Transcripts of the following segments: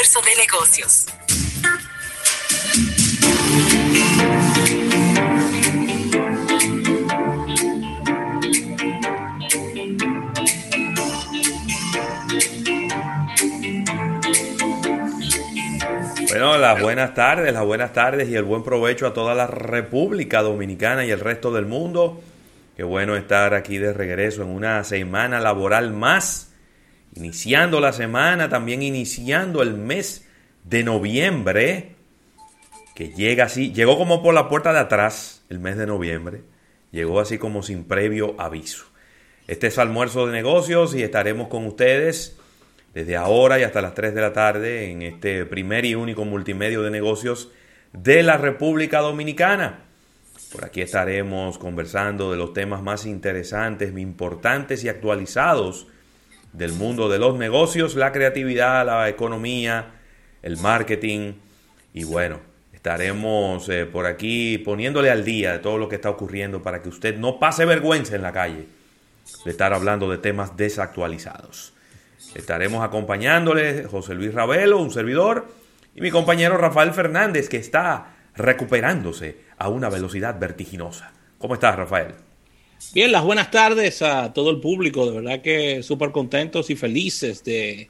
De negocios. Bueno, las buenas tardes, las buenas tardes y el buen provecho a toda la República Dominicana y el resto del mundo. Qué bueno estar aquí de regreso en una semana laboral más iniciando la semana, también iniciando el mes de noviembre, que llega así, llegó como por la puerta de atrás el mes de noviembre, llegó así como sin previo aviso. Este es almuerzo de negocios y estaremos con ustedes desde ahora y hasta las 3 de la tarde en este primer y único multimedio de negocios de la República Dominicana. Por aquí estaremos conversando de los temas más interesantes, importantes y actualizados del mundo de los negocios, la creatividad, la economía, el marketing y bueno, estaremos eh, por aquí poniéndole al día de todo lo que está ocurriendo para que usted no pase vergüenza en la calle de estar hablando de temas desactualizados. Estaremos acompañándole José Luis Ravelo, un servidor, y mi compañero Rafael Fernández, que está recuperándose a una velocidad vertiginosa. ¿Cómo estás, Rafael? Bien, las buenas tardes a todo el público. De verdad que súper contentos y felices de,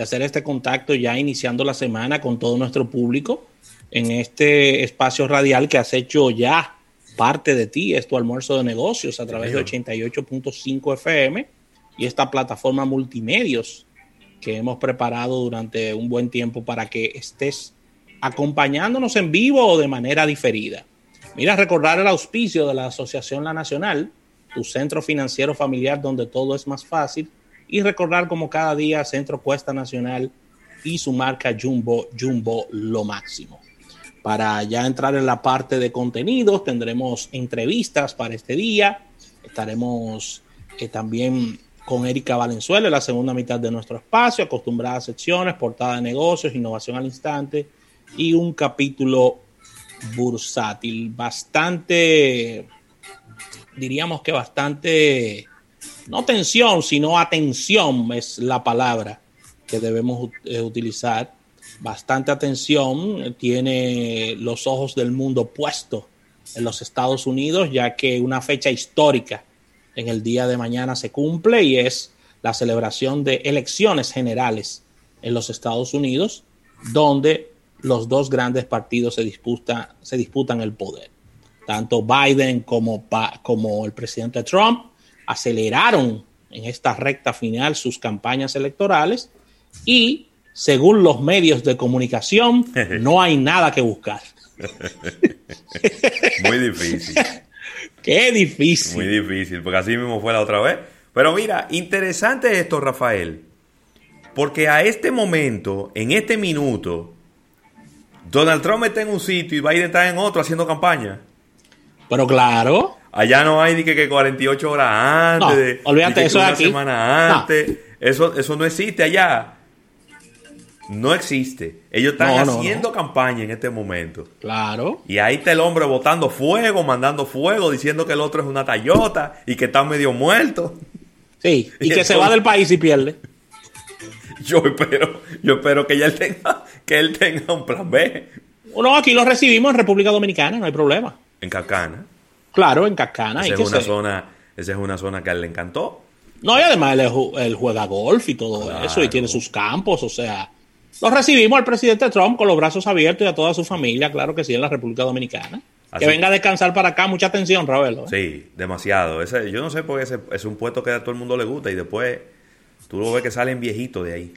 hacer este contacto ya iniciando la semana con todo nuestro público en este espacio radial que has hecho ya parte de ti, es tu almuerzo de negocios a través de 88.5 FM y esta plataforma multimedios que hemos preparado durante un buen tiempo para que estés acompañándonos en vivo o de manera diferida. Mira, recordar el auspicio de la Asociación La Nacional, tu centro financiero familiar donde todo es más fácil y recordar como cada día Centro Cuesta Nacional y su marca Jumbo, Jumbo lo máximo. Para ya entrar en la parte de contenidos, tendremos entrevistas para este día. Estaremos eh, también con Erika Valenzuela en la segunda mitad de nuestro espacio, acostumbradas secciones, portada de negocios, innovación al instante y un capítulo bursátil bastante diríamos que bastante, no tensión, sino atención es la palabra que debemos eh, utilizar. Bastante atención, tiene los ojos del mundo puestos en los Estados Unidos, ya que una fecha histórica en el día de mañana se cumple y es la celebración de elecciones generales en los Estados Unidos, donde los dos grandes partidos se, disputa, se disputan el poder tanto Biden como, como el presidente Trump aceleraron en esta recta final sus campañas electorales y según los medios de comunicación no hay nada que buscar. Muy difícil. Qué difícil. Muy difícil, porque así mismo fue la otra vez. Pero mira, interesante esto, Rafael, porque a este momento, en este minuto, Donald Trump está en un sitio y Biden está en otro haciendo campaña. Pero claro. Allá no hay ni que, 48 horas antes. No, olvídate, eso una aquí. semana antes. Eso, eso no existe allá. No existe. Ellos están haciendo campaña en este momento. Claro. Y ahí está el hombre botando fuego, mandando fuego, diciendo que el otro es una Tayota y que está medio muerto. Sí, y, que se va del país y pierde. Yo espero, yo espero que él tenga, que él tenga un plan B. No, aquí lo recibimos en República Dominicana, no hay problema. En Cacana. Claro, en Cacana. Esa, es una, zona, esa es una zona que a él le encantó. No, y además él, juega golf y todo eso, y tiene sus campos, o sea. Lo recibimos al presidente Trump con los brazos abiertos y a toda su familia, claro que sí, en la República Dominicana. que venga a descansar para acá, mucha atención, Ravelo. ¿eh? Sí, demasiado. Ese, yo no sé por qué ese, es un puesto que a todo el mundo le gusta y después tú lo ves que salen viejitos de ahí.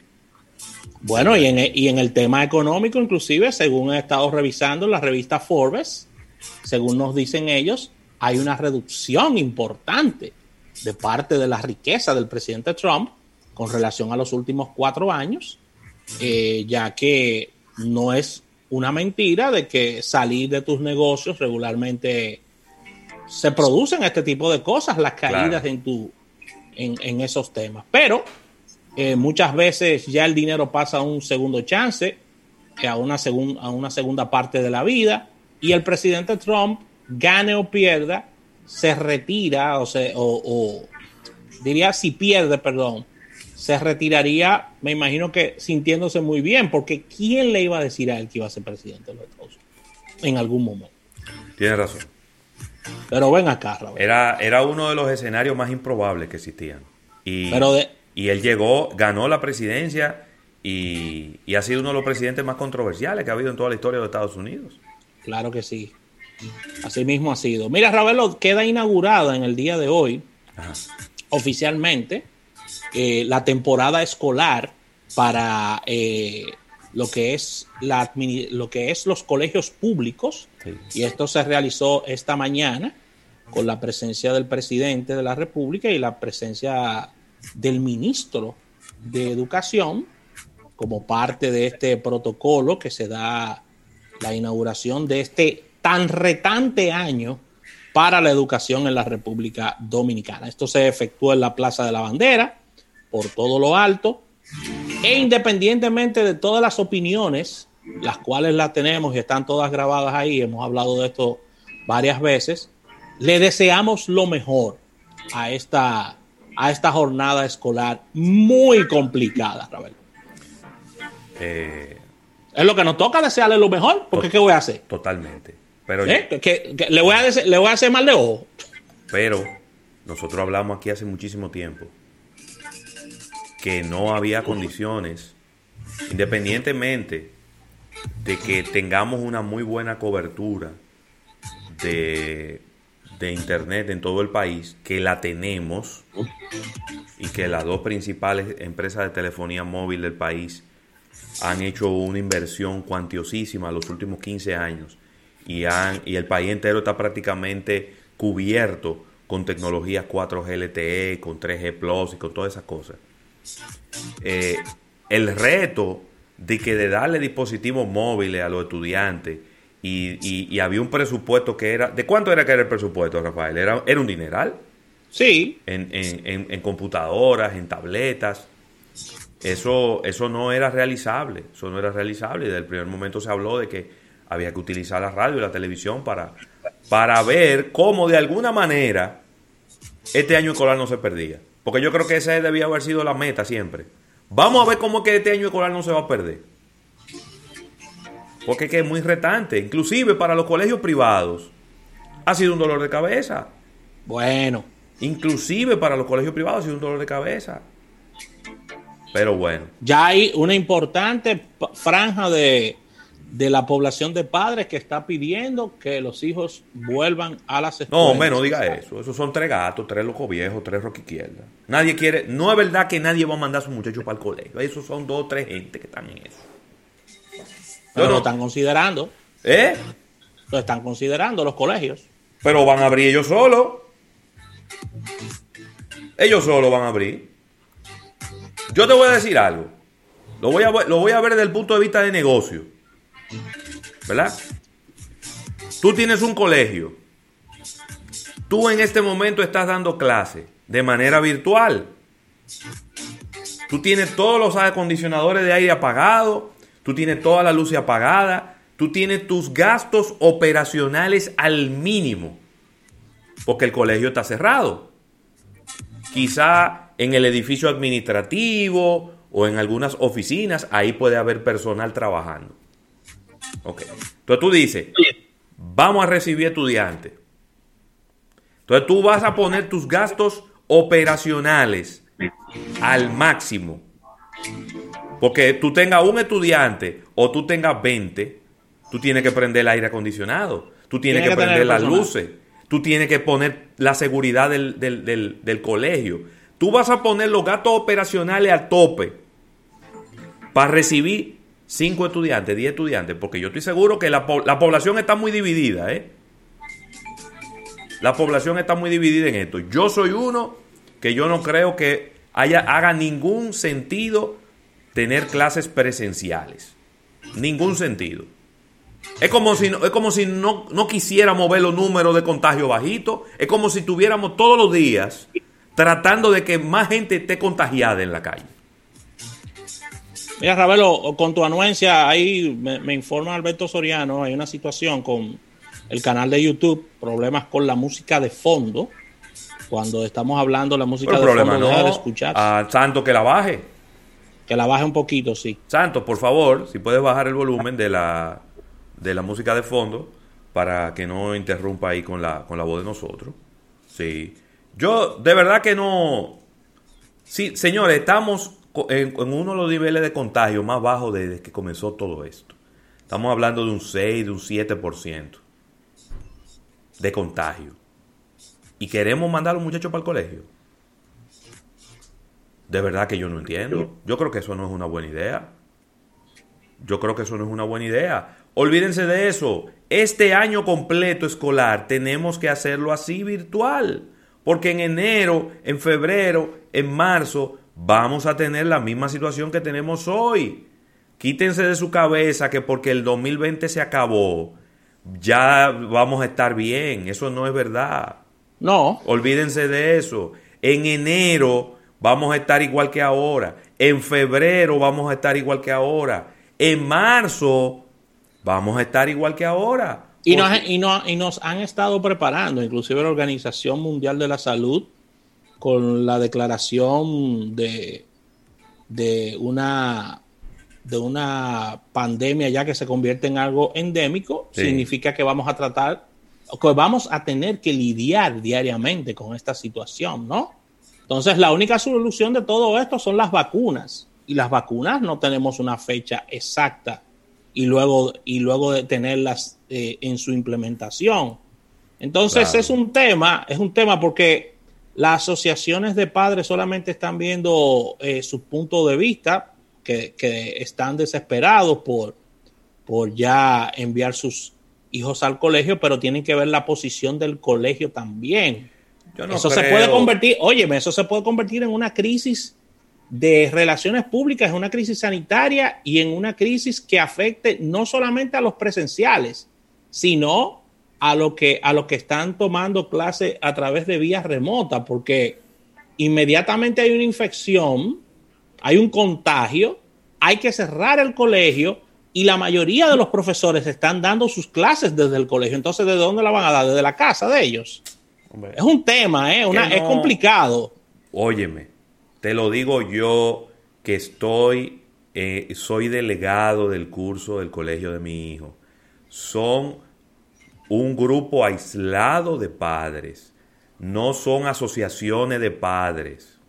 Bueno, y en, y en el tema económico, inclusive, según he estado revisando la revista Forbes, según nos dicen ellos, hay una reducción importante de parte de la riqueza del presidente Trump con relación a los últimos cuatro años eh, ya que no es una mentira de que salir de tus negocios regularmente se producen este tipo de cosas, las caídas en, tu, en, esos temas. Pero eh, muchas veces ya el dinero pasa a un segundo chance, eh, a una, a una segunda parte de la vida, y el presidente Trump, gane o pierda, se retira, o, se, o diría si pierde, perdón, se retiraría, me imagino que sintiéndose muy bien, porque ¿quién le iba a decir a él que iba a ser presidente de los Estados Unidos en algún momento? Tiene razón. Pero ven acá, Raúl. Era, era uno de los escenarios más improbables que existían. Y, y él llegó, ganó la presidencia y, y, ha sido uno de los presidentes más controversiales que ha habido en toda la historia de Estados Unidos. Claro que sí. Así mismo ha sido. Mira, Ravelo, queda inaugurada en el día de hoy, oficialmente, eh, la temporada escolar para eh, lo que es la lo que es los colegios públicos y esto se realizó esta mañana con la presencia del presidente de la República y la presencia del ministro de Educación como parte de este protocolo que se da la inauguración de este tan retante año para la educación en la República Dominicana. Esto se efectuó en la Plaza de la Bandera por todo lo alto e independientemente de todas las opiniones, las cuales las tenemos y están todas grabadas ahí, hemos hablado de esto varias veces, le deseamos lo mejor a esta, a esta jornada escolar muy complicada, Ravel. Eh, es lo que nos toca desearle lo mejor, porque ¿qué voy a hacer? Totalmente. Pero ¿Eh? le, voy a le voy a hacer mal de ojo. Pero nosotros hablamos aquí hace muchísimo tiempo que no había condiciones, independientemente de que tengamos una muy buena cobertura de, Internet en todo el país, que la tenemos y que las dos principales empresas de telefonía móvil del país han hecho una inversión cuantiosísima los últimos 15 años y, han, y el país entero está prácticamente cubierto con tecnologías 4G LTE, con 3G Plus y con todas esas cosas. Eh, el reto de que de darle dispositivos móviles a los estudiantes y, había un presupuesto que era... ¿De cuánto era que era el presupuesto, Rafael? ¿Era, era un dineral? Sí. En, computadoras, en tabletas. Eso, eso no era realizable. Eso no era realizable. Desde el primer momento se habló de que había que utilizar la radio y la televisión para, para ver cómo de alguna manera este año escolar no se perdía. Porque yo creo que esa debía haber sido la meta siempre. Vamos a ver cómo es que este año escolar no se va a perder. Porque es que es muy retante. Inclusive para los colegios privados ha sido un dolor de cabeza. Bueno. Inclusive para los colegios privados ha sido un dolor de cabeza. Pero bueno. Ya hay una importante franja de, de la población de padres que está pidiendo que los hijos vuelvan a las escuelas. No, menos diga eso. Esos son tres gatos, tres locos viejos, tres rock izquierda. Nadie quiere, no es verdad que nadie va a mandar a su muchacho para el colegio. Esos son dos o tres gente que están en eso. Pero lo están considerando. ¿Eh? Lo están considerando los colegios. Pero van a abrir ellos solos. Ellos solos van a abrir. Yo te voy a decir algo. Lo voy a, lo voy a ver desde el punto de vista de negocio. ¿verdad? Tú tienes un colegio. Tú en este momento estás dando clase de manera virtual. Tú tienes todos los acondicionadores de aire apagados. Tú tienes toda la luz apagada. Tú tienes tus gastos operacionales al mínimo. Porque el colegio está cerrado. Quizá en el edificio administrativo o en algunas oficinas, ahí puede haber personal trabajando. Ok. Entonces tú dices, vamos a recibir estudiantes. Entonces tú vas a poner tus gastos operacionales al máximo. Porque tú tengas un estudiante o tú tengas 20, tú tienes que prender el aire acondicionado, tú tienes que, prender las luces, tú tienes que poner la seguridad del, del colegio. Tú vas a poner los gastos operacionales al tope para recibir cinco estudiantes, 10 estudiantes, porque yo estoy seguro que la, población está muy dividida, ¿eh? La población está muy dividida en esto. Yo soy uno que yo no creo que haya, haga ningún sentido tener clases presenciales. Ningún sentido. Es como si, es como si no, no quisiéramos ver los números de contagio bajitos. Es como si tuviéramos todos los días tratando de que más gente esté contagiada en la calle. Mira, Ravelo, con tu anuencia, ahí me, informa Alberto Soriano, hay una situación con el canal de YouTube, problemas con la música de fondo. Cuando estamos hablando la música de problema fondo, no. de escuchar. A Santo que la baje. Que la baje un poquito, sí. Santos, por favor, si puedes bajar el volumen de la, de la música de fondo para que no interrumpa ahí con la, con la voz de nosotros. Sí. Yo, de verdad que no. Sí, señores, estamos en, uno de los niveles de contagio más bajos desde que comenzó todo esto. Estamos hablando de un 6, de un 7% de contagio. Y queremos mandar a los muchachos para el colegio. De verdad que yo no entiendo. Yo creo que eso no es una buena idea. Yo creo que eso no es una buena idea. Olvídense de eso. Este año completo escolar tenemos que hacerlo así virtual. Porque en enero, en febrero, en marzo, vamos a tener la misma situación que tenemos hoy. Quítense de su cabeza que porque el 2020 se acabó, ya vamos a estar bien. Eso no es verdad. No. Olvídense de eso. En enero vamos a estar igual que ahora. En febrero vamos a estar igual que ahora. En marzo vamos a estar igual que ahora. Y nos, y, y nos han estado preparando, inclusive la Organización Mundial de la Salud, con la declaración de, de, una, de una pandemia ya que se convierte en algo endémico, significa que vamos a tratar, que vamos a tener que lidiar diariamente con esta situación, ¿no? Entonces, la única solución de todo esto son las vacunas. Y las vacunas no tenemos una fecha exacta y luego, y luego de tenerlas eh, en su implementación. Entonces es un tema, es un tema porque las asociaciones de padres solamente están viendo eh, su punto de vista, que, están desesperados por, por ya enviar sus hijos al colegio, pero tienen que ver la posición del colegio también. eso se puede convertir, óyeme, eso se puede convertir en una crisis de relaciones públicas, en una crisis sanitaria y en una crisis que afecte no solamente a los presenciales, sino a lo que, a los que están tomando clases a través de vías remotas, porque inmediatamente hay una infección, hay un contagio, hay que cerrar el colegio y la mayoría de los profesores están dando sus clases desde el colegio. Entonces, ¿de dónde la van a dar? Desde la casa de ellos. es un tema, ¿eh? es complicado. Óyeme, te lo digo yo que estoy, eh, soy delegado del curso del colegio de mi hijo. Son un grupo aislado de padres, no son asociaciones de padres.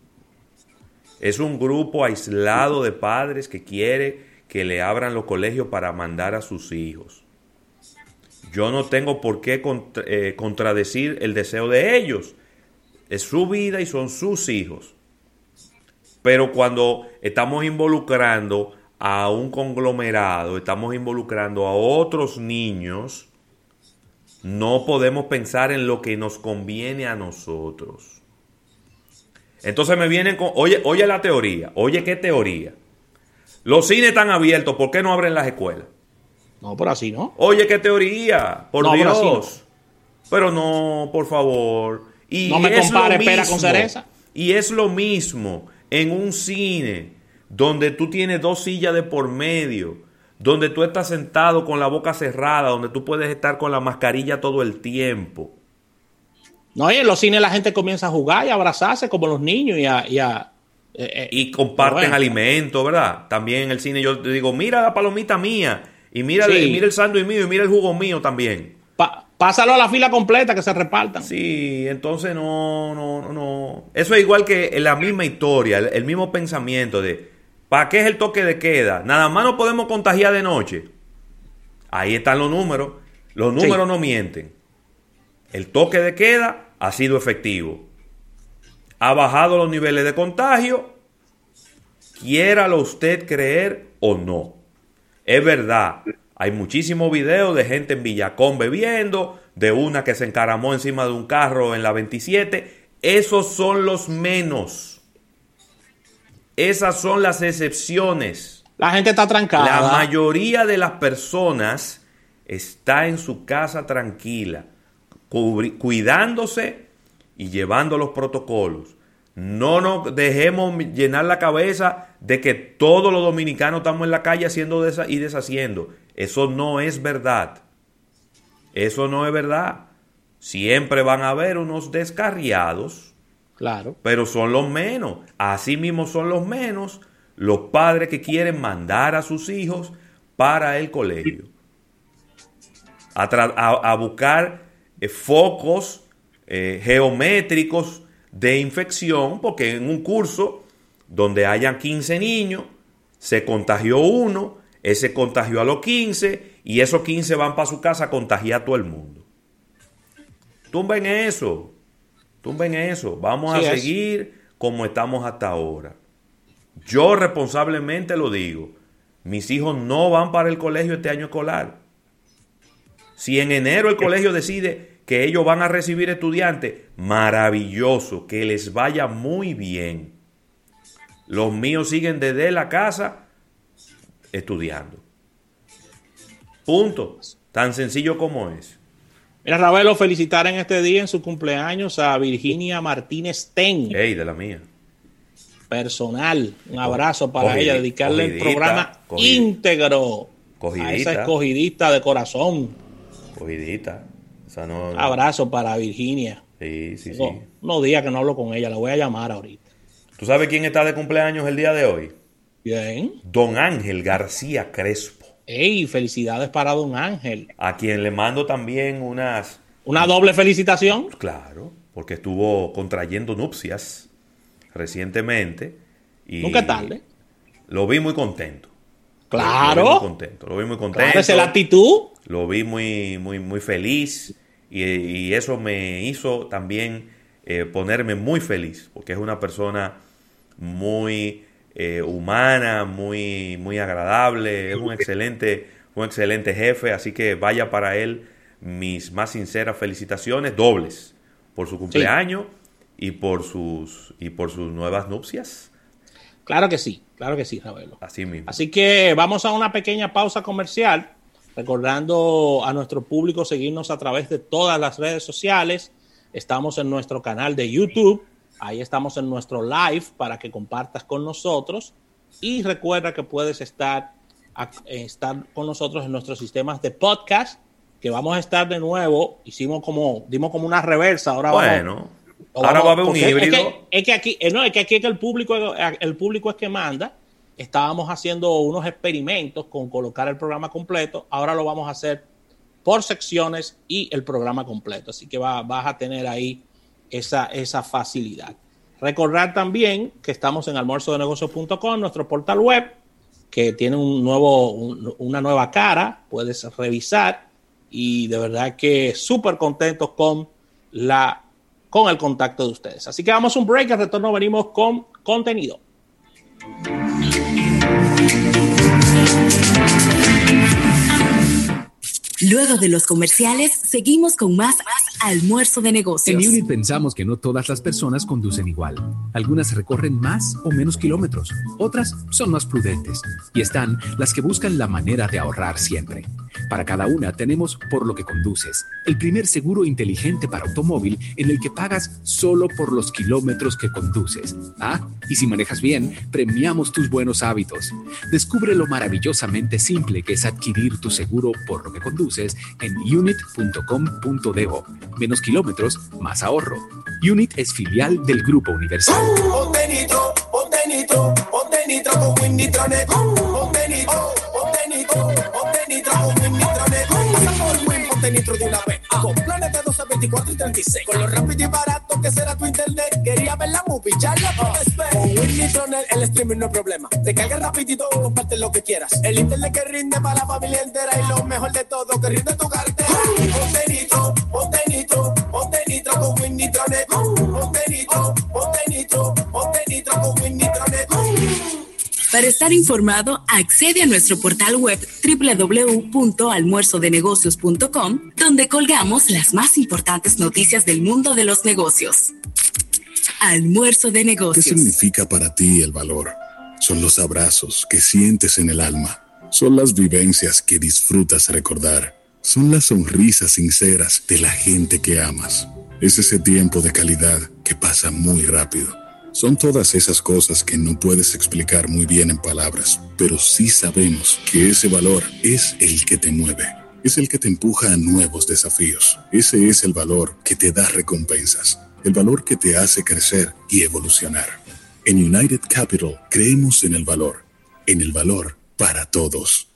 Es un grupo aislado de padres que quiere que le abran los colegios para mandar a sus hijos. Yo no tengo por qué eh, contradecir el deseo de ellos. Es su vida y son sus hijos. Pero cuando estamos involucrando a un conglomerado, estamos involucrando a otros niños, no podemos pensar en lo que nos conviene a nosotros. Entonces me vienen con, oye, oye la teoría, oye qué teoría. Los cines están abiertos, ¿por qué no abren las escuelas? No, por así no. Oye qué teoría, por Dios. Pero no, por favor. Y no me compare pera con cereza. Y es lo mismo en un cine donde tú tienes dos sillas de por medio donde tú estás sentado con la boca cerrada, donde tú puedes estar con la mascarilla todo el tiempo. No, y en los cines la gente comienza a jugar y a abrazarse como los niños y a... Y, a, eh, eh, y comparten alimentos, ¿verdad? También en el cine yo te digo, mira la palomita mía, y mira, mira el sándwich mío, y mira el jugo mío también. Pásalo a la fila completa que se repartan. Sí, entonces no, no, no. Eso es igual que la misma historia, el mismo pensamiento de ¿Para qué es el toque de queda? Nada más no podemos contagiar de noche. Ahí están los números. Los números no mienten. El toque de queda ha sido efectivo. Ha bajado los niveles de contagio. Quiéralo usted creer o no. Es verdad. Hay muchísimos videos de gente en Villacón bebiendo, de una que se encaramó encima de un carro en la 27. Esos son los menos. Esas son las excepciones. La gente está trancada. La mayoría de las personas está en su casa tranquila, cuidándose y llevando los protocolos. No nos dejemos llenar la cabeza de que todos los dominicanos estamos en la calle haciendo y deshaciendo. Eso no es verdad. Eso no es verdad. Siempre van a haber unos descarriados. Claro. Pero son los menos. Así mismo son los menos los padres que quieren mandar a sus hijos para el colegio. A, buscar eh, focos eh, geométricos de infección, porque en un curso donde hayan 15 niños, se contagió uno, ese contagió a los 15 y esos 15 van para su casa a contagiar a todo el mundo. Tumben eso, tumben eso, vamos a seguir como estamos hasta ahora. Yo responsablemente lo digo, mis hijos no van para el colegio este año escolar. Si en enero el colegio decide que ellos van a recibir estudiantes, maravilloso, que les vaya muy bien. Los míos siguen desde la casa estudiando. Punto. Tan sencillo como es. Mira, Ravelo, felicitar en este día, en su cumpleaños, a Virginia Martínez Ten. Ey, de la mía. Personal. Un abrazo para ella, dedicarle el programa íntegro a esa escogidista de corazón. Cogidita. Abrazo para Virginia. Sí, sí, sí. No días que no hablo con ella, la voy a llamar ahorita. ¿Tú sabes quién está de cumpleaños el día de hoy? Bien. Don Ángel García Crespo. ¡Ey! Felicidades para Don Ángel. A quien le mando también unas. ¿Una doble felicitación? Claro, porque estuvo contrayendo nupcias recientemente. Y Nunca tarde. Lo vi muy contento. Claro. Lo vi muy contento. Lo vi muy contento. Claro, la actitud. Lo vi muy, muy, muy feliz. Y, eso me hizo también eh, ponerme muy feliz, porque es una persona muy eh, humana, muy, muy agradable, es un excelente, un excelente jefe, así que vaya para él mis más sinceras felicitaciones, dobles, por su cumpleaños y por sus y por sus nuevas nupcias. Claro que sí, claro que sí, Ravelo. Así mismo. Así que vamos a una pequeña pausa comercial Recordando a nuestro público seguirnos a través de todas las redes sociales. Estamos en nuestro canal de YouTube. Ahí estamos en nuestro live para que compartas con nosotros. Y recuerda que puedes estar, estar con nosotros en nuestros sistemas de podcast, que vamos a estar de nuevo. Hicimos como, dimos como una reversa. Ahora bueno, ahora va a haber un híbrido. Es que, aquí, eh, no, es que aquí el público, el público es que manda estábamos haciendo unos experimentos con colocar el programa completo, ahora lo vamos a hacer por secciones y el programa completo. Así que vas a tener ahí esa, esa facilidad. Recordar también que estamos en almuerzodenegocios.com, nuestro portal web, que tiene un nuevo, una nueva cara, puedes revisar y de verdad que súper contentos con, la, con el contacto de ustedes. Así que vamos a un break, al retorno venimos con contenido. Luego de los comerciales, seguimos con más almuerzo de negocios. En Unit pensamos que no todas las personas conducen igual. Algunas recorren más o menos kilómetros, otras son más prudentes y están las que buscan la manera de ahorrar siempre. Para cada una tenemos Por lo que conduces, el primer seguro inteligente para automóvil en el que pagas solo por los kilómetros que conduces. Ah, y si manejas bien, premiamos tus buenos hábitos. Descubre lo maravillosamente simple que es adquirir tu seguro por lo que conduces en unit.com.do. Menos kilómetros, más ahorro. Unit es filial del Grupo Universal. Con planes de 12, 24 y 36. Con lo rápido y barato que será tu internet. Quería ver la movie, ya la puedes ver. Con Winnie el streaming no es problema. Te carga rapidito comparte lo que quieras. El internet que rinde para la familia entera. Y lo mejor de todo, que rinde tu cartera. Ponte nitro, ponte nitro, ponte nitro con Winnie Ponte nitro, ponte nitro, ponte nitro con Winnie para estar informado, accede a nuestro portal web www.almuerzodenegocios.com, donde colgamos las más importantes noticias del mundo de los negocios. Almuerzo de negocios. ¿Qué significa para ti el valor? Son los abrazos que sientes en el alma. Son las vivencias que disfrutas recordar. Son las sonrisas sinceras de la gente que amas. Es ese tiempo de calidad que pasa muy rápido. Son todas esas cosas que no puedes explicar muy bien en palabras, pero sí sabemos que ese valor es el que te mueve, es el que te empuja a nuevos desafíos. Ese es el valor que te da recompensas, el valor que te hace crecer y evolucionar. En United Capital creemos en el valor, en el valor para todos.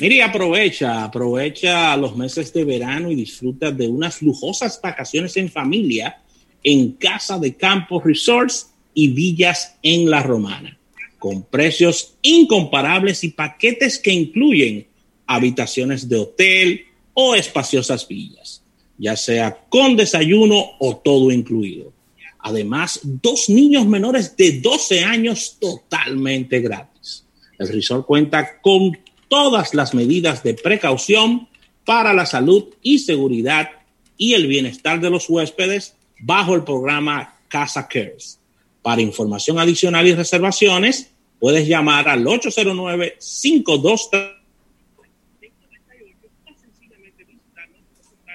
Mire, aprovecha, aprovecha los meses de verano y disfruta de unas lujosas vacaciones en familia en Casa de Campo Resorts y Villas en La Romana, con precios incomparables y paquetes que incluyen habitaciones de hotel o espaciosas villas, ya sea con desayuno o todo incluido. Además, dos niños menores de 12 años totalmente gratis. El resort cuenta con todas las medidas de precaución para la salud y seguridad y el bienestar de los huéspedes bajo el programa Casa Cares. Para información adicional y reservaciones, puedes llamar al 809 523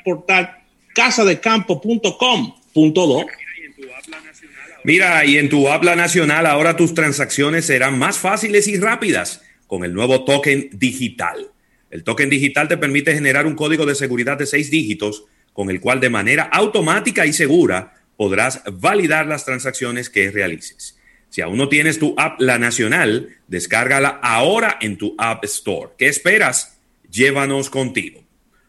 portal casadecampo.com.do. Mira, y en tu habla nacional ahora tus transacciones serán más fáciles y rápidas con el nuevo token digital. El token digital te permite generar un código de seguridad de seis dígitos con el cual de manera automática y segura podrás validar las transacciones que realices. Si aún no tienes tu app La Nacional, descárgala ahora en tu App Store. ¿Qué esperas? Llévanos contigo.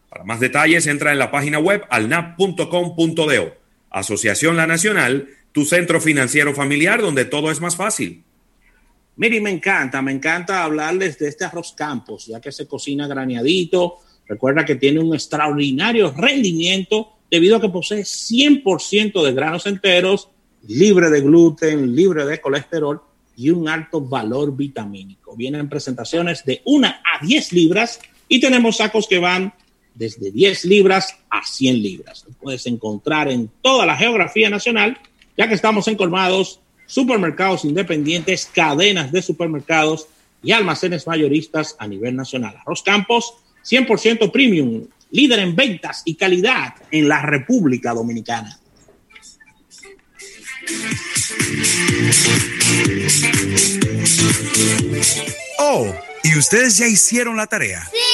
Para más detalles, entra en la página web alnap.com.do. Asociación La Nacional, tu centro financiero familiar donde todo es más fácil. Miri, me encanta, me encanta hablarles de este arroz campos, ya que se cocina graneadito. Recuerda que tiene un extraordinario rendimiento debido a que posee 100% de granos enteros, libre de gluten, libre de colesterol y un alto valor vitamínico. Vienen presentaciones de 1 a 10 libras y tenemos sacos que van desde 10 libras a 100 libras. Puedes encontrar en toda la geografía nacional, ya que estamos encolmados supermercados independientes, cadenas de supermercados y almacenes mayoristas a nivel nacional. Arroz Campos, 100% premium, líder en ventas y calidad en la República Dominicana. Oh, ¿y ustedes ya hicieron la tarea? Sí.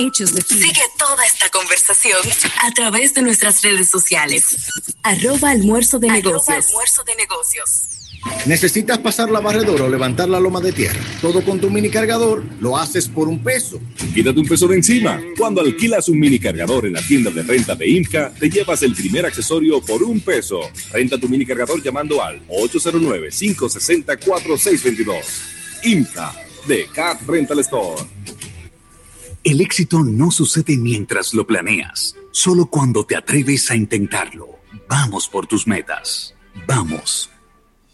hechos de Sigue toda esta conversación a través de nuestras redes sociales. Arroba almuerzo de negocios. Almuerzo de negocios. ¿Necesitas pasar la barredora o levantar la loma de tierra? Todo con tu mini cargador lo haces por un peso. Quítate un peso de encima. Cuando alquilas un mini cargador en la tienda de renta de IMCA, te llevas el primer accesorio por un peso. Renta tu mini cargador llamando al 809-560-4622. IMCA de Cat Rental Store. El éxito no sucede mientras lo planeas, solo cuando te atreves a intentarlo. Vamos por tus metas. Vamos.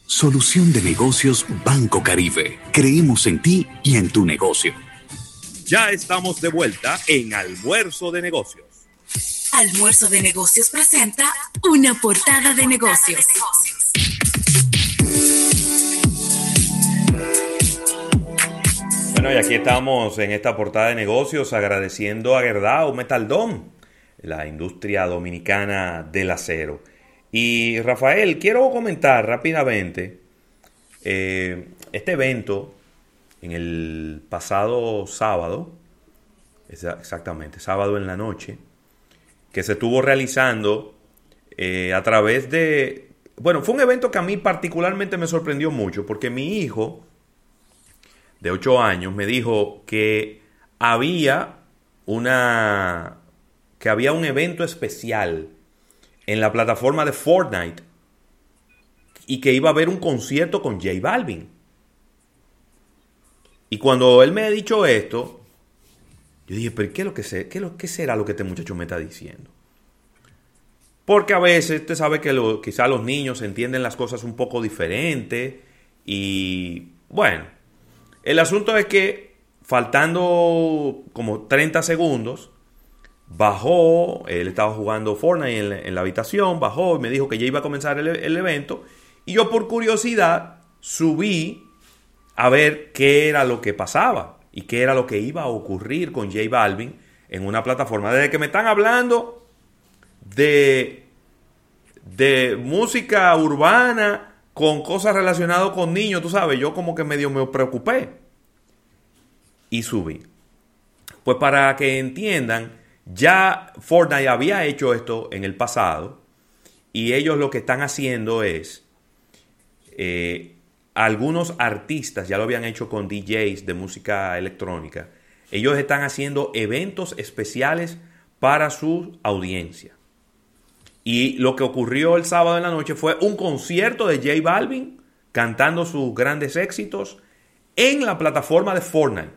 Solución de negocios Banco Caribe. Creemos en ti y en tu negocio. Ya estamos de vuelta en Almuerzo de Negocios. Almuerzo de Negocios presenta una portada de negocios. Y aquí estamos en esta portada de negocios agradeciendo a Gerdau Metaldón, la industria dominicana del acero. Y Rafael, quiero comentar rápidamente eh, este evento en el pasado sábado, exactamente, sábado en la noche, que se estuvo realizando eh, a través de... Bueno, fue un evento que a mí particularmente me sorprendió mucho porque mi hijo de 8 años me dijo que había una que había un evento especial en la plataforma de Fortnite y que iba a haber un concierto con J Balvin. Y cuando él me ha dicho esto, yo dije, pero ¿qué, es lo que sé? ¿Qué, lo, ¿qué será lo que este muchacho me está diciendo? Porque a veces usted sabe que lo, quizá los niños entienden las cosas un poco diferente y bueno, el asunto es que faltando como 30 segundos, bajó, él estaba jugando Fortnite en la, habitación, bajó y me dijo que ya iba a comenzar el, evento y yo por curiosidad subí a ver qué era lo que pasaba y qué era lo que iba a ocurrir con J Balvin en una plataforma. Desde que me están hablando de, de música urbana con cosas relacionadas con niños, tú sabes, yo como que medio me preocupé y subí. Pues para que entiendan, ya Fortnite había hecho esto en el pasado y ellos lo que están haciendo es, eh, algunos artistas ya lo habían hecho con DJs de música electrónica, ellos están haciendo eventos especiales para su audiencia. Y lo que ocurrió el sábado en la noche fue un concierto de J Balvin cantando sus grandes éxitos en la plataforma de Fortnite.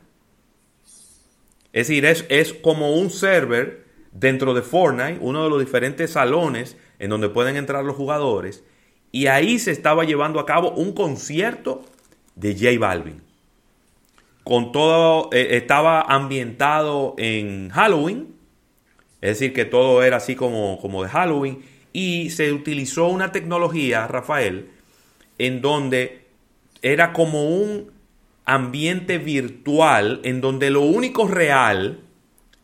Es decir, es, como un server dentro de Fortnite, uno de los diferentes salones en donde pueden entrar los jugadores. Y ahí se estaba llevando a cabo un concierto de J Balvin. Con todo, eh, estaba ambientado en Halloween, es decir, que todo era así como, como de Halloween. Y se utilizó una tecnología, Rafael, en donde era como un ambiente virtual, en donde lo único real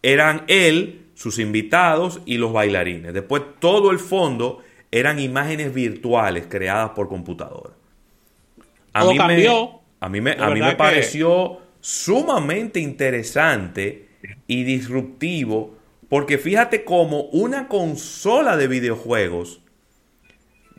eran él, sus invitados y los bailarines. Después todo el fondo eran imágenes virtuales creadas por computadora. A mí cambió. a mí me, a mí me pareció sumamente interesante y disruptivo porque fíjate cómo una consola de videojuegos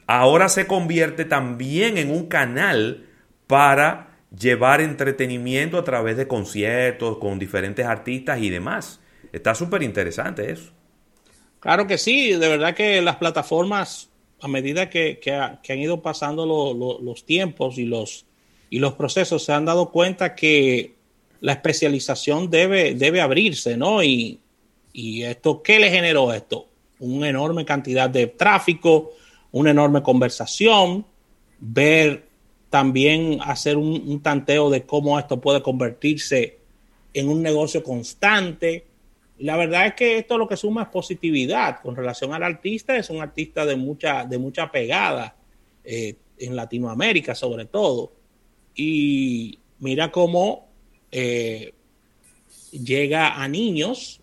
ahora se convierte también en un canal para llevar entretenimiento a través de conciertos con diferentes artistas y demás. Está súper interesante eso. Claro que sí, de verdad que las plataformas, a medida que, han ido pasando los tiempos y los, y los procesos, se han dado cuenta que la especialización debe, debe abrirse, ¿no? Y, y esto, ¿qué le generó esto? Una enorme cantidad de tráfico, una enorme conversación, ver también hacer un, tanteo de cómo esto puede convertirse en un negocio constante. La verdad es que esto lo que suma es positividad con relación al artista. Es un artista de mucha, de mucha pegada eh, en Latinoamérica, sobre todo. Y mira cómo eh, llega a niños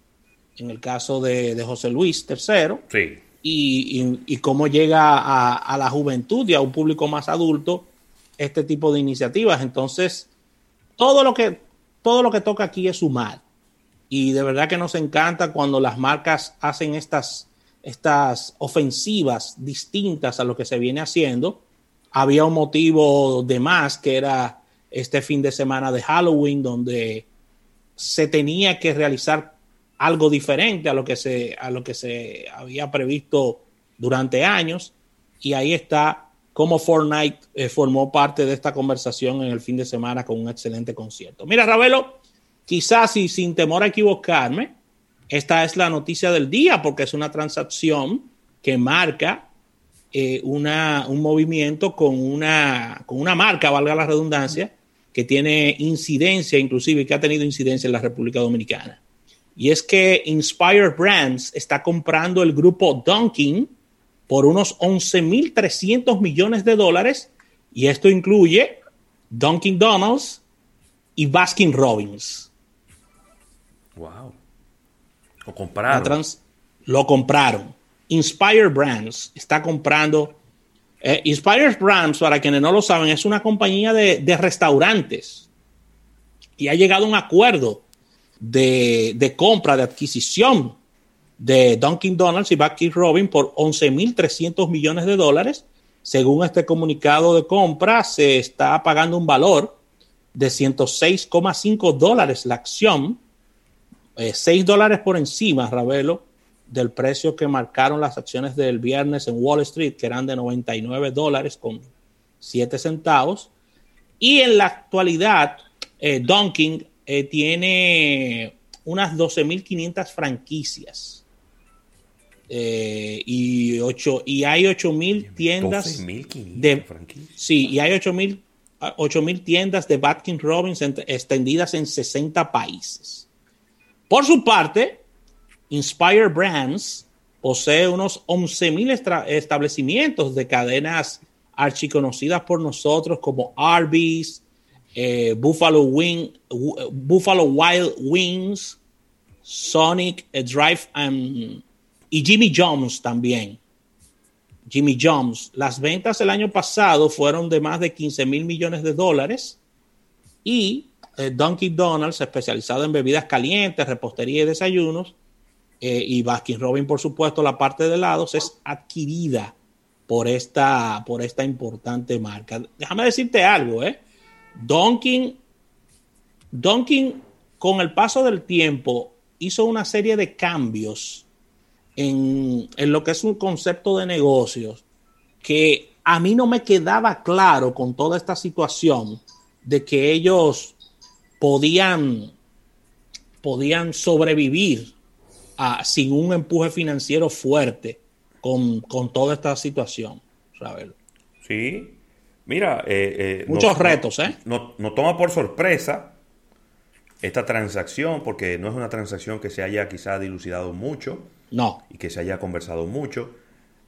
en el caso de, José Luis III, y, cómo llega a, la juventud y a un público más adulto este tipo de iniciativas. Entonces, todo lo que, todo lo que toca aquí es sumar. Y de verdad que nos encanta cuando las marcas hacen estas, estas ofensivas distintas a lo que se viene haciendo. Había un motivo de más que era este fin de semana de Halloween, donde se tenía que realizar algo diferente a lo que se, a lo que se había previsto durante años. Y ahí está cómo Fortnite eh, formó parte de esta conversación en el fin de semana con un excelente concierto. Mira, Ravelo, quizás y sin temor a equivocarme, esta es la noticia del día porque es una transacción que marca eh, una, un movimiento con una, con una marca, valga la redundancia, que tiene incidencia, inclusive que ha tenido incidencia en la República Dominicana. Y es que Inspire Brands está comprando el grupo Dunkin por unos 11.300 millones de dólares. Y esto incluye Dunkin' Donuts y Baskin Robbins. Wow. Lo compraron. lo compraron. Inspire Brands está comprando. Eh, Inspire Brands, para quienes no lo saben, es una compañía de, de restaurantes y ha llegado a un acuerdo de, compra, de adquisición de Dunkin' Donuts y Bucky Robin por 11.300 millones de dólares. Según este comunicado de compra, se está pagando un valor de 106,5 dólares la acción, 6 eh, dólares por encima, Ravelo, del precio que marcaron las acciones del viernes en Wall Street, que eran de 99 dólares con 7 centavos. Y en la actualidad, eh, Dunkin' eh, tiene unas 12.500 franquicias. Eh, y, ocho, y hay 8.000 tiendas. 12.500 de, franquicias. Sí, y hay 8.000 8.000 tiendas de Batkin Robbins extendidas en 60 países. Por su parte, Inspire Brands posee unos 11.000 estra- establecimientos de cadenas archiconocidas por nosotros como Arby's, eh, Buffalo, Wing, Wu- Buffalo Wild Wings, Sonic eh, Drive and- y Jimmy John's también. Jimmy John's. Las ventas el año pasado fueron de más de 15 mil millones de dólares y eh, Dunkin' especializado en bebidas calientes, repostería y desayunos, eh, y Baskin Robin, por supuesto, la parte de helados, es adquirida por esta, por esta importante marca. Déjame decirte algo, ¿eh? Dunkin', Dunkin', con el paso del tiempo, hizo una serie de cambios en, en lo que es un concepto de negocios que a mí no me quedaba claro con toda esta situación de que ellos podían, podían sobrevivir a- sin un empuje financiero fuerte con, con toda esta situación. Ravelo. Sí. Mira, eh, eh, Muchos nos- retos, ¿eh? Nos, nos toma por sorpresa esta transacción, porque no es una transacción que se haya quizá dilucidado mucho No. y que se haya conversado mucho.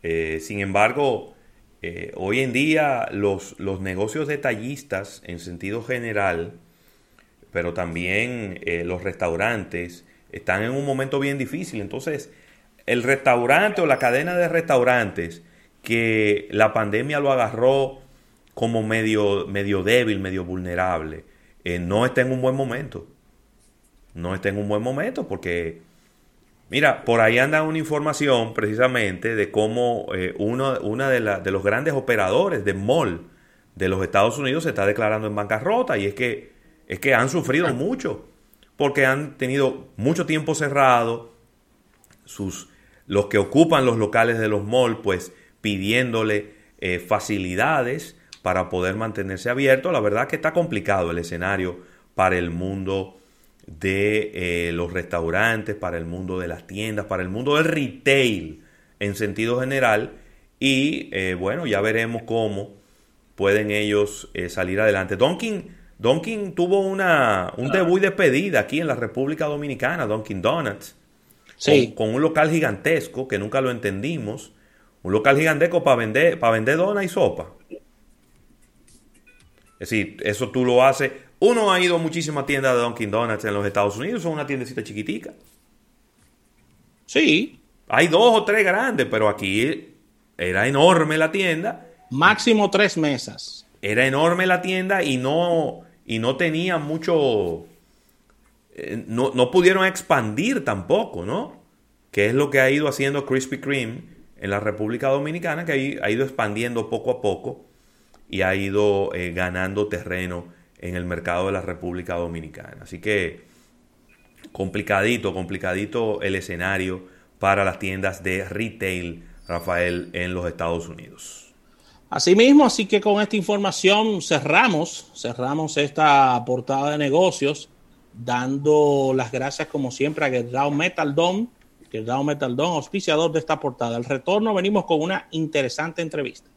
Eh, sin embargo, eh, hoy en día los, los negocios detallistas en sentido general, pero también los restaurantes, están en un momento bien difícil. Entonces, el restaurante o la cadena de restaurantes que la pandemia lo agarró como medio, medio débil, medio vulnerable, eh, no está en un buen momento. No está en un buen momento porque Mira, por ahí anda una información precisamente de cómo eh, uno una de, la- de los grandes operadores de mall de los Estados Unidos se está declarando en bancarrota y es que, es que han sufrido mucho porque han tenido mucho tiempo cerrado, sus, los que ocupan los locales de los malls pues pidiéndole eh, facilidades para poder mantenerse abierto. La verdad que está complicado el escenario para el mundo de eh, los restaurantes, para el mundo de las tiendas, para el mundo del retail en sentido general. Y eh, bueno, ya veremos cómo pueden ellos eh, salir adelante. Donkin, Donkin tuvo una, un debut y despedida aquí en la República Dominicana, Donkin Donuts, Sí. con, con un local gigantesco que nunca lo entendimos. Un local gigantesco para vender, para vender dona y sopa. Es decir, eso tú lo haces. Uno ha ido a muchísimas tiendas de Dunkin' Donuts en los Estados Unidos, son una tiendecita chiquitica. Sí. Hay dos o tres grandes, pero aquí era enorme la tienda. Máximo tres mesas. Era enorme la tienda y no, y no tenía mucho. eh, No, no pudieron expandir tampoco, ¿no? Que es lo que ha ido haciendo Krispy Kreme en la República Dominicana, que ha ido expandiendo poco a poco y ha ido eh, ganando terreno en el mercado de la República Dominicana. Así que complicadito, complicadito el escenario para las tiendas de retail, Rafael, en los Estados Unidos. Asimismo, así que con esta información cerramos, cerramos esta portada de negocios, dando las gracias como siempre a Gerrao Metal Dome, Gerrao Metal Dome, auspiciador de esta portada. Al retorno venimos con una interesante entrevista.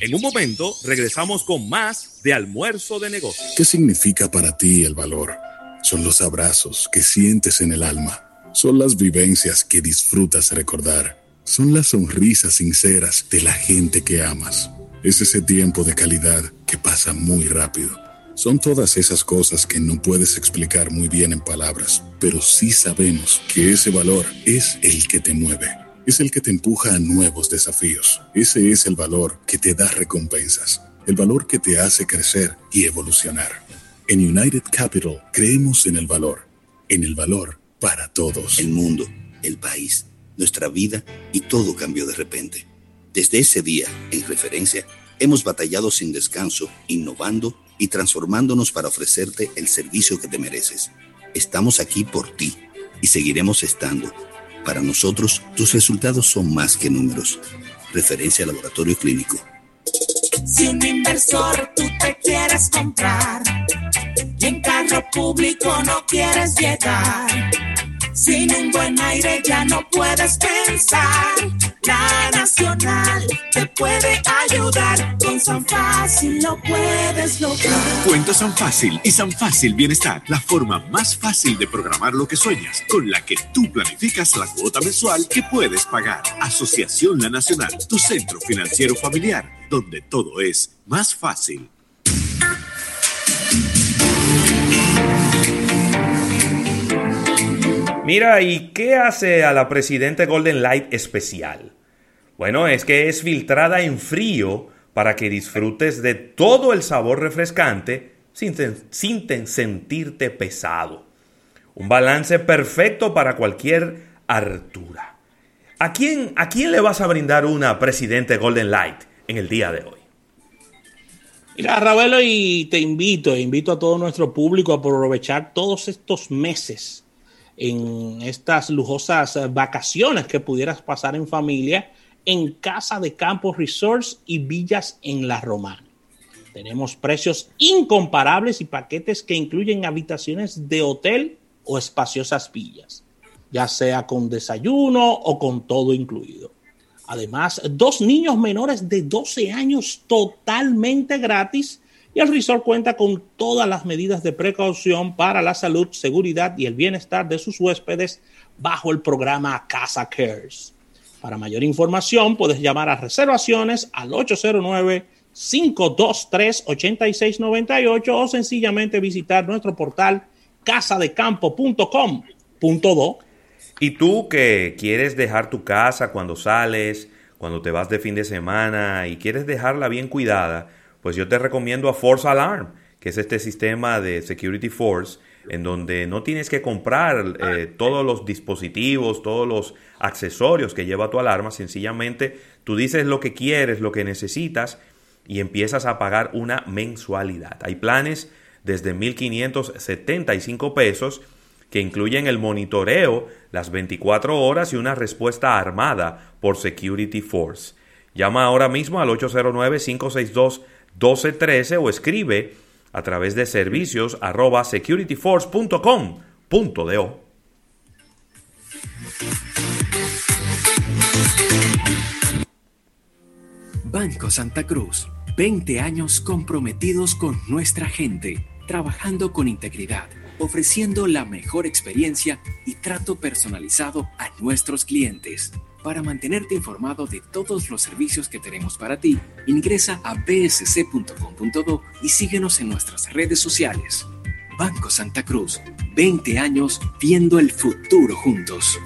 En un momento regresamos con más de almuerzo de negocios. ¿Qué significa para ti el valor? Son los abrazos que sientes en el alma. Son las vivencias que disfrutas recordar. Son las sonrisas sinceras de la gente que amas. Es ese tiempo de calidad que pasa muy rápido. Son todas esas cosas que no puedes explicar muy bien en palabras, pero sí sabemos que ese valor es el que te mueve. Es el que te empuja a nuevos desafíos. Ese es el valor que te da recompensas. El valor que te hace crecer y evolucionar. En United Capital creemos en el valor. En el valor para todos. El mundo, el país, nuestra vida y todo cambió de repente. Desde ese día, en referencia, hemos batallado sin descanso, innovando y transformándonos para ofrecerte el servicio que te mereces. Estamos aquí por ti y seguiremos estando. Para nosotros, tus resultados son más que números. referencia laboratorio clínico. Si un inversor tú te quieres comprar y en carro público no quieres llegar, sin un buen aire ya no puedes pensar. La Nacional te puede ayudar. Con San Fácil lo puedes lograr. Cuenta San Fácil y San Fácil Bienestar, la forma más fácil de programar lo que sueñas, con la que tú planificas la cuota mensual que puedes pagar. Asociación La Nacional, tu centro financiero familiar, donde todo es más fácil. Mira, ¿y qué hace a la Presidente Golden Light especial? Bueno, es que es filtrada en frío para que disfrutes de todo el sabor refrescante sin, sin sentirte pesado. Un balance perfecto para cualquier hartura. ¿A quién, ¿A quién le vas a brindar una Presidente Golden Light en el día de hoy? Mira, Ravelo, y te invito, invito a todo nuestro público a aprovechar todos estos meses en estas lujosas vacaciones que pudieras pasar en familia en Casa de Campos Resorts y Villas en La Romana. Tenemos precios incomparables y paquetes que incluyen habitaciones de hotel o espaciosas villas, ya sea con desayuno o con todo incluido. Además, dos niños menores de 12 años totalmente gratis y el resort cuenta con todas las medidas de precaución para la salud, seguridad y el bienestar de sus huéspedes bajo el programa Casa Cares. Para mayor información puedes llamar a reservaciones al 809-523-8698 o sencillamente visitar nuestro portal casadecampo.com.do. Y tú que quieres dejar tu casa cuando sales, cuando te vas de fin de semana y quieres dejarla bien cuidada, pues yo te recomiendo a Force Alarm, que es este sistema de Security Force, en donde no tienes que comprar eh, todos los dispositivos, todos los accesorios que lleva tu alarma, sencillamente tú dices lo que quieres, lo que necesitas y empiezas a pagar una mensualidad. Hay planes desde 1.575 pesos que incluyen el monitoreo las 24 horas y una respuesta armada por Security Force. Llama ahora mismo al 809 562 1213 o escribe a través de servicios arroba securityforce.com.do. Banco Santa Cruz, 20 años comprometidos con nuestra gente, trabajando con integridad, ofreciendo la mejor experiencia y trato personalizado a nuestros clientes. Para mantenerte informado de todos los servicios que tenemos para ti, ingresa a bsc.com.do y síguenos en nuestras redes sociales. Banco Santa Cruz, 20 años viendo el futuro juntos.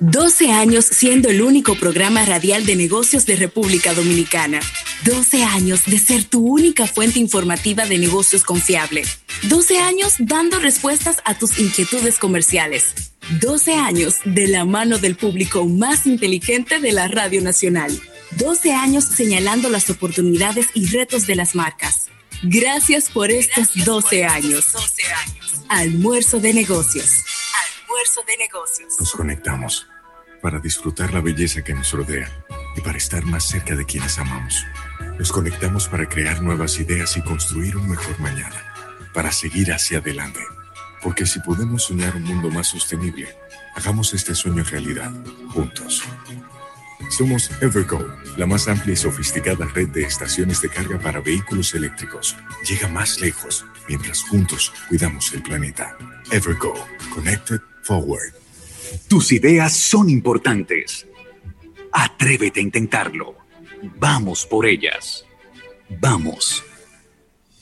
12 años siendo el único programa radial de negocios de República Dominicana. 12 años de ser tu única fuente informativa de negocios confiable. 12 años dando respuestas a tus inquietudes comerciales. 12 años de la mano del público más inteligente de la Radio Nacional. 12 años señalando las oportunidades y retos de las marcas. Gracias por estos 12 años. Almuerzo de negocios. Almuerzo de negocios. Nos conectamos para disfrutar la belleza que nos rodea y para estar más cerca de quienes amamos. Nos conectamos para crear nuevas ideas y construir un mejor mañana, para seguir hacia adelante porque si podemos soñar un mundo más sostenible, hagamos este sueño realidad, juntos. Somos Evergo, la más amplia y sofisticada red de estaciones de carga para vehículos eléctricos. Llega más lejos mientras juntos cuidamos el planeta. Evergo, Connected Forward. Tus ideas son importantes. Atrévete a intentarlo. Vamos por ellas. Vamos.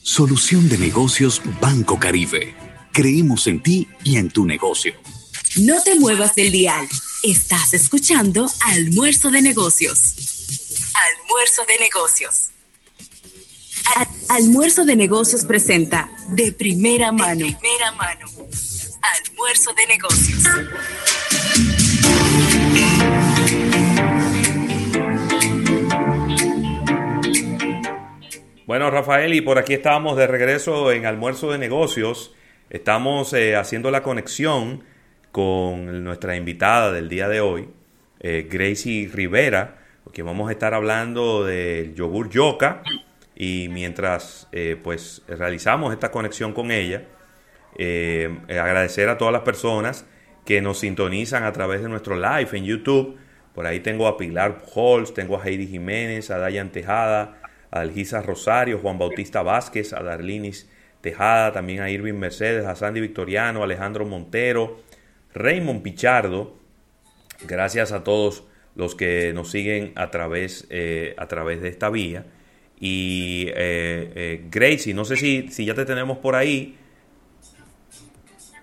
Solución de negocios Banco Caribe. Creemos en ti y en tu negocio. No te muevas del dial. Estás escuchando Almuerzo de Negocios. Almuerzo de Negocios. Almuerzo de Negocios presenta de primera mano. De primera mano. Almuerzo de Negocios. Bueno, Rafael, y por aquí estábamos de regreso en Almuerzo de Negocios. Estamos eh, haciendo la conexión con nuestra invitada del día de hoy, eh, Gracie Rivera, porque vamos a estar hablando del yogur yoka y mientras eh, pues realizamos esta conexión con ella, eh, agradecer a todas las personas que nos sintonizan a través de nuestro live en YouTube. Por ahí tengo a Pilar Holz, tengo a Heidi Jiménez, a Dayan Tejada, a Algisa Rosario, Juan Bautista Vázquez, a Darlinis Tejada, también a Irving Mercedes, a Sandy Victoriano, Alejandro Montero, Raymond Pichardo. Gracias a todos los que nos siguen a través, eh, a través de esta vía. Y eh, eh, Gracie, no sé si, si ya te tenemos por ahí.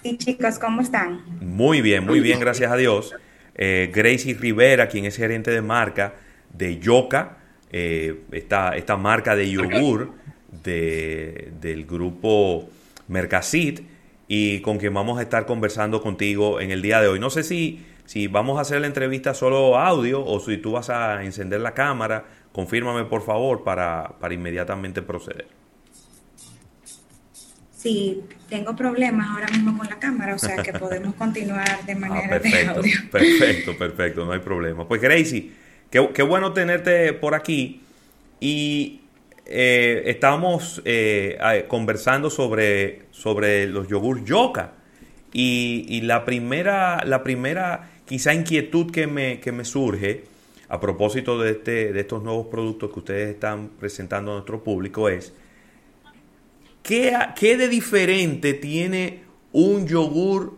Sí, chicos, ¿cómo están? Muy bien, muy bien, gracias a Dios. Eh, Gracie Rivera, quien es gerente de marca de Yoka, esta, esta marca de yogur de, del grupo Mercasit y con quien vamos a estar conversando contigo en el día de hoy. No sé si, si vamos a hacer la entrevista solo audio o si tú vas a encender la cámara. Confírmame por favor para, para inmediatamente proceder. Sí, tengo problemas ahora mismo con la cámara, o sea que podemos continuar de ah, manera de audio. Perfecto, perfecto, no hay problema. Pues Gracie, qué, qué bueno tenerte por aquí. Y eh, estábamos eh, conversando sobre, sobre los yogur yoka. Y, la primera, la primera quizá inquietud que me, que me surge a propósito de, este, de estos nuevos productos que ustedes están presentando a nuestro público es, ¿qué, qué de diferente tiene un yogur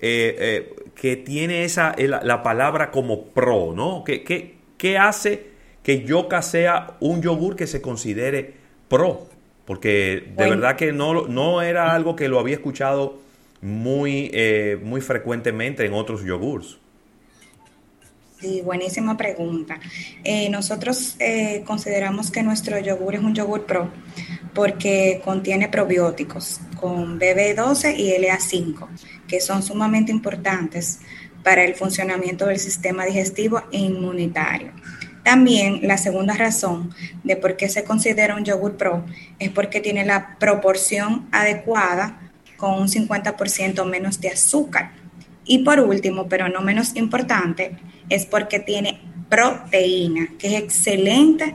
eh, que tiene esa, la, palabra como pro, ¿no? ¿Qué, qué, qué hace que Yoka sea un yogur que se considere pro, porque de verdad que no, no era algo que lo había escuchado muy, eh, muy frecuentemente en otros yogures. Sí, buenísima pregunta. Eh, nosotros eh, consideramos que nuestro yogur es un yogur pro porque contiene probióticos con BB12 y LA5, que son sumamente importantes para el funcionamiento del sistema digestivo e inmunitario. También la segunda razón de por qué se considera un yogur pro es porque tiene la proporción adecuada con un 50% menos de azúcar. Y por último, pero no menos importante, es porque tiene proteína, que es excelente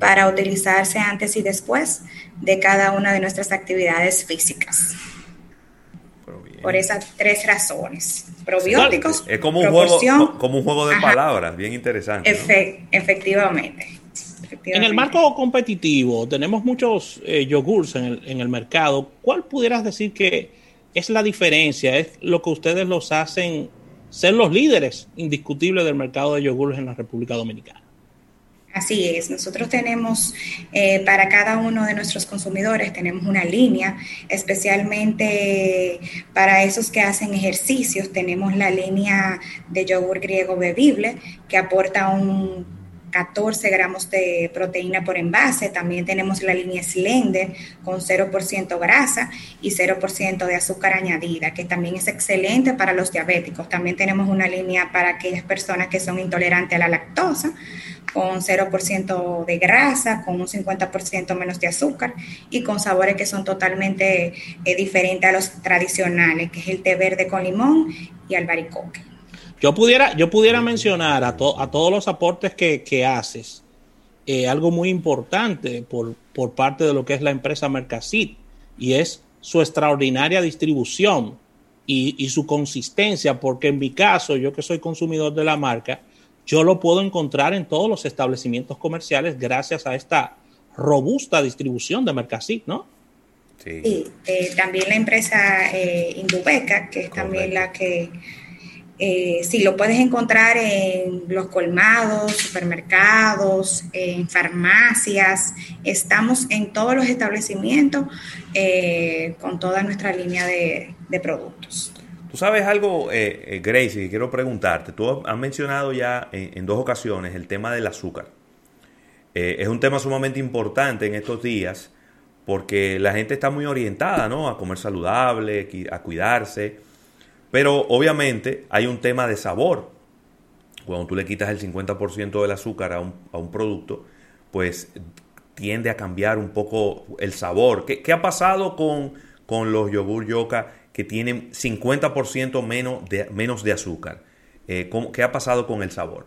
para utilizarse antes y después de cada una de nuestras actividades físicas. Por esas tres razones. Probióticos. Es como un, juego, como un juego de palabras, bien interesante. efectivamente, En el marco competitivo, tenemos muchos eh, yogurts en el, en el mercado. ¿Cuál pudieras decir que es la diferencia? ¿Es lo que ustedes los hacen ser los líderes indiscutibles del mercado de yogurts en la República Dominicana? Así es, nosotros tenemos eh, para cada uno de nuestros consumidores, tenemos una línea, especialmente para esos que hacen ejercicios, tenemos la línea de yogur griego bebible que aporta un 14 gramos de proteína por envase. También tenemos la línea Slender con 0% grasa y 0% de azúcar añadida, que también es excelente para los diabéticos. También tenemos una línea para aquellas personas que son intolerantes a la lactosa con 0% de grasa, con un 50% menos de azúcar y con sabores que son totalmente eh, diferentes a los tradicionales, que es el té verde con limón y albaricoque. Yo pudiera, yo pudiera mencionar a, a todos los aportes que, haces, eh, algo muy importante por, por parte de lo que es la empresa Mercasit, y es su extraordinaria distribución y, y, su consistencia, porque en mi caso, yo que soy consumidor de la marca, yo lo puedo encontrar en todos los establecimientos comerciales gracias a esta robusta distribución de Mercasit, ¿no? Sí, eh, también la empresa eh, Indubeca, que es también la que eh, sí, lo puedes encontrar en los colmados, supermercados, en farmacias. Estamos en todos los establecimientos eh, con toda nuestra línea de, productos. Tú sabes algo, eh, Gracie, que quiero preguntarte. Tú has mencionado ya en, dos ocasiones el tema del azúcar. es un tema sumamente importante en estos días porque la gente está muy orientada ¿no? a comer saludable, a cuidarse. Pero obviamente hay un tema de sabor. Cuando tú le quitas el 50% del azúcar a un, a un, producto, pues tiende a cambiar un poco el sabor. ¿Qué, qué ha pasado con, con, los yogur yoka que tienen 50% menos de, menos de azúcar? Eh, ¿Qué ha pasado con el sabor?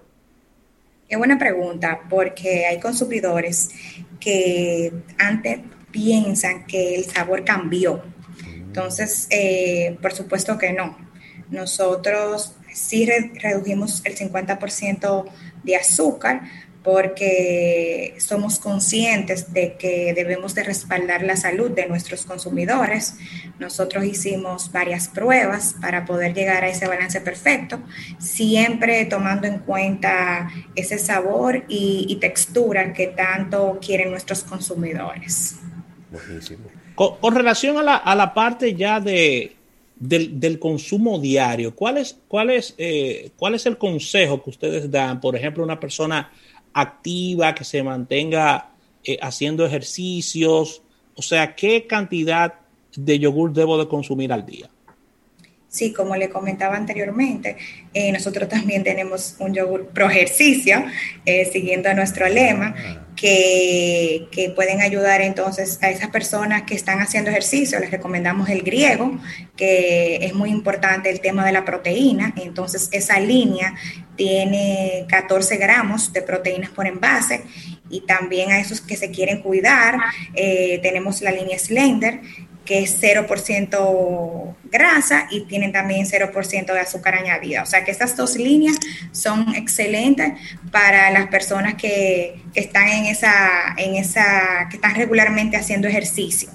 Qué buena pregunta, porque hay consumidores que antes piensan que el sabor cambió. Entonces, eh, por supuesto que no. Nosotros sí redujimos el 50% de azúcar, porque somos conscientes de que debemos de respaldar la salud de nuestros consumidores. Nosotros hicimos varias pruebas para poder llegar a ese balance perfecto, siempre tomando en cuenta ese sabor y, textura que tanto quieren nuestros consumidores. Buenísimo. Con, relación a la, a la, parte ya de, del, consumo diario, ¿cuál es, cuál, es, eh, ¿cuál es el consejo que ustedes dan? Por ejemplo, una persona activa, que se mantenga eh, haciendo ejercicios? O sea, ¿qué cantidad de yogur debo de consumir al día? Sí, como le comentaba anteriormente, eh, nosotros también tenemos un yogur pro ejercicio, eh, siguiendo nuestro lema, ah. Que, pueden ayudar entonces a esas personas que están haciendo ejercicio. Les recomendamos el griego, que es muy importante el tema de la proteína. Entonces, esa línea tiene 14 gramos de proteínas por envase y también a esos que se quieren cuidar, eh, tenemos la línea Slender, que es 0% grasa y tienen también 0% de azúcar añadida. O sea que estas dos líneas son excelentes para las personas que, están en esa, en esa, que están regularmente haciendo ejercicio.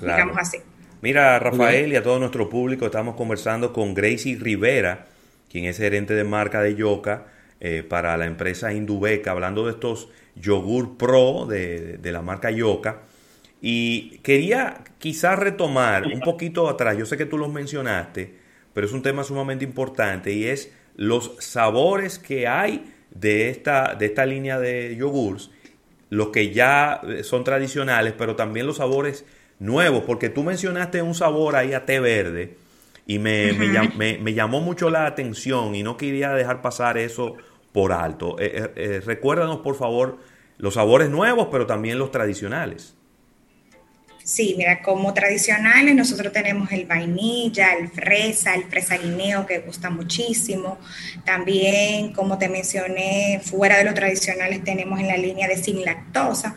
Digamos así. Mira, Rafael y a todo nuestro público, estamos conversando con Gracie Rivera, quien es gerente de marca de Yoka eh, para la empresa Indubeca, hablando de estos yogur pro de, de la marca Yoka y quería quizás retomar un poquito atrás, yo sé que tú los mencionaste, pero es un tema sumamente importante y es los sabores que hay de esta, de esta línea de yogurts, los que ya son tradicionales, pero también los sabores nuevos, porque tú mencionaste un sabor ahí a té verde y me, me, llamó mucho la atención y no quería dejar pasar eso por alto. Eh, eh, eh, recuérdanos, por favor, los sabores nuevos, pero también los tradicionales. Sí, mira, como tradicionales nosotros tenemos el vainilla, el fresa, el fresa guineo que gusta muchísimo. También, como te mencioné, fuera de los tradicionales tenemos en la línea de sin lactosa,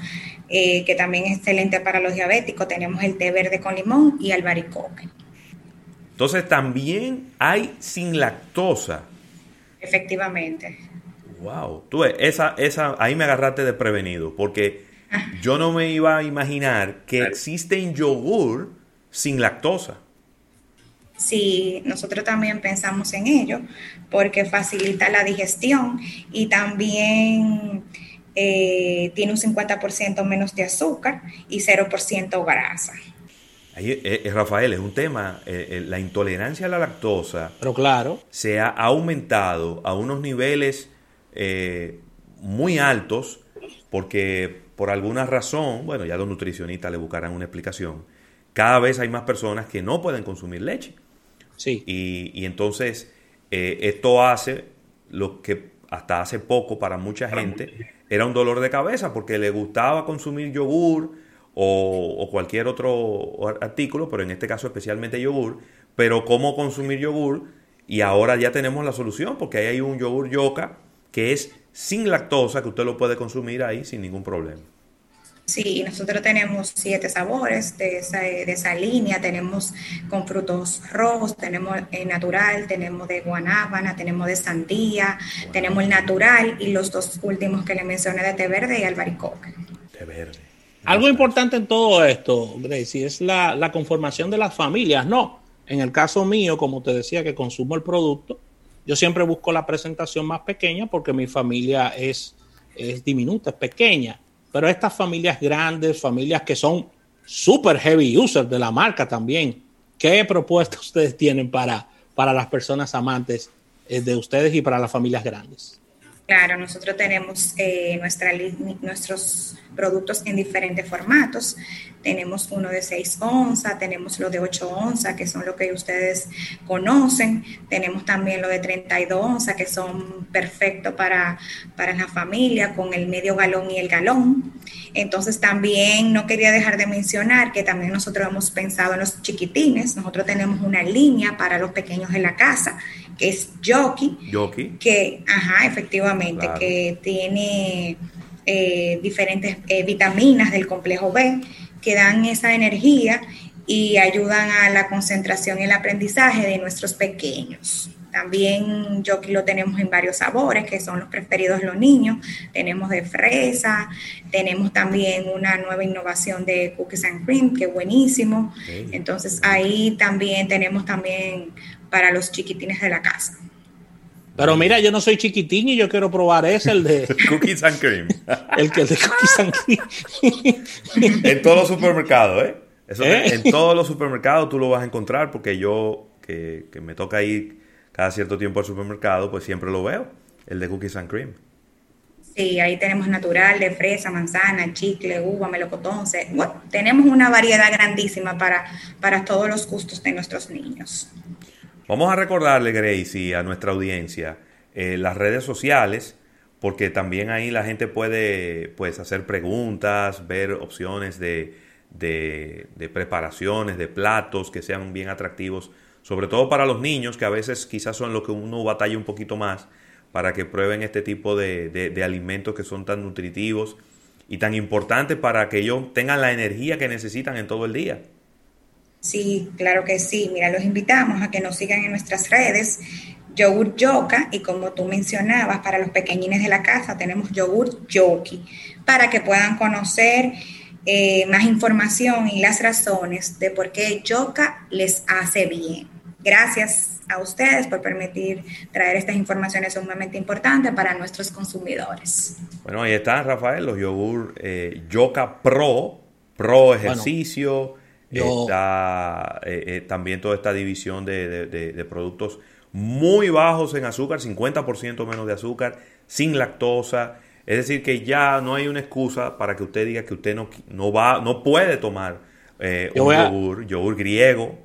eh, que también es excelente para los diabéticos. Tenemos el té verde con limón y albaricoque. Entonces también hay sin lactosa. Efectivamente. Wow, tú esa, esa, ahí me agarraste de prevenido, porque yo no me iba a imaginar que existe yogur sin lactosa. Sí, nosotros también pensamos en ello porque facilita la digestión y también eh, tiene un 50% menos de azúcar y 0% grasa. Eh, eh, Rafael, es un tema, la intolerancia a la lactosa. Pero claro. Se ha aumentado a unos niveles muy altos porque por alguna razón, bueno, ya los nutricionistas le buscarán una explicación, cada vez hay más personas que no pueden consumir leche. Sí. Y, entonces eh, esto hace lo que hasta hace poco para mucha gente era un dolor de cabeza porque le gustaba consumir yogur o, o cualquier otro artículo, pero en este caso especialmente yogur, pero cómo consumir yogur y ahora ya tenemos la solución porque ahí hay un yogur yoka que es sin lactosa que usted lo puede consumir ahí sin ningún problema. Sí, nosotros tenemos siete sabores de esa, de esa línea, tenemos con frutos rojos, tenemos el natural, tenemos de guanábana, tenemos de sandía, tenemos el natural y los dos últimos que le mencioné de té verde y albaricoque. Té verde. Algo importante en todo esto, Gracie, es la, la conformación de las familias, ¿no? En el caso mío, como te decía, que consumo el producto, yo siempre busco la presentación más pequeña porque mi familia es, es diminuta, es pequeña. Pero estas familias grandes, familias que son super heavy users de la marca también, ¿qué propuestas ustedes tienen para, para las personas amantes eh, de ustedes y para las familias grandes? Claro, nosotros tenemos eh, nuestra, nuestros productos en diferentes formatos. Tenemos uno de 6 onzas, tenemos lo de 8 onzas, que son lo que ustedes conocen. Tenemos también lo de 32 onzas, que son perfectos para, para la familia, con el medio galón y el galón. Entonces también no quería dejar de mencionar que también nosotros hemos pensado en los chiquitines. Nosotros tenemos una línea para los pequeños de la casa que es Jockey. Jockey. Que, ajá, efectivamente, que tiene eh, diferentes eh, vitaminas del complejo B que dan esa energía y ayudan a la concentración y el aprendizaje de nuestros pequeños. También lo tenemos en varios sabores, que son los preferidos de los niños. Tenemos de fresa, tenemos también una nueva innovación de cookies and cream, que es buenísimo. Entonces ahí también tenemos también para los chiquitines de la casa. Pero mira, yo no soy chiquitín y yo quiero probar ese, el de Cookies and Cream. el que el de Cookies and Cream. en todos los supermercados, ¿eh? Eso ¿Eh? En todos los supermercados tú lo vas a encontrar porque yo, que, que me toca ir cada cierto tiempo al supermercado, pues siempre lo veo, el de Cookies and Cream. Sí, ahí tenemos natural de fresa, manzana, chicle, uva, melocotón. se- bueno, tenemos una variedad grandísima para, para todos los gustos de nuestros niños. Vamos a recordarle, Grace, y a nuestra audiencia, eh, las redes sociales, porque también ahí la gente puede pues, hacer preguntas, ver opciones de, de- de preparaciones, de platos que sean bien atractivos, sobre todo para los niños, que a veces quizás son lo que uno batalla un poquito más, para que prueben este tipo de, de- de alimentos que son tan nutritivos y tan importantes para que ellos tengan la energía que necesitan en todo el día. Sí, claro que sí. Mira, los invitamos a que nos sigan en nuestras redes. Yogur Yoka y como tú mencionabas, para los pequeñines de la casa tenemos yogur Yoki para que puedan conocer eh, más información y las razones de por qué Yoka les hace bien. Gracias a ustedes por permitir traer estas informaciones sumamente importantes para nuestros consumidores. Bueno, ahí están, Rafael, los yogur eh, Yoka Pro, Pro Ejercicio. Yo- Está eh, eh, también toda esta división de, de- de- de productos muy bajos en azúcar, 50% menos de azúcar, sin lactosa. Es decir, que ya no hay una excusa para que usted diga que usted no, no va, no puede tomar eh, un a- yogur, yogur griego.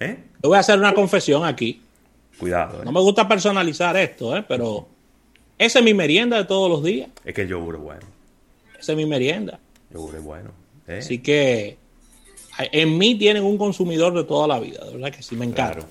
Yo voy a hacer una confesión aquí. Cuidado. No me gusta personalizar esto, ¿eh? pero esa es mi merienda de todos los días. es que el yogur es bueno. Esa es mi merienda. El yogur es bueno. Así que en mí tienen un consumidor de toda la vida, de verdad que sí, me encanta.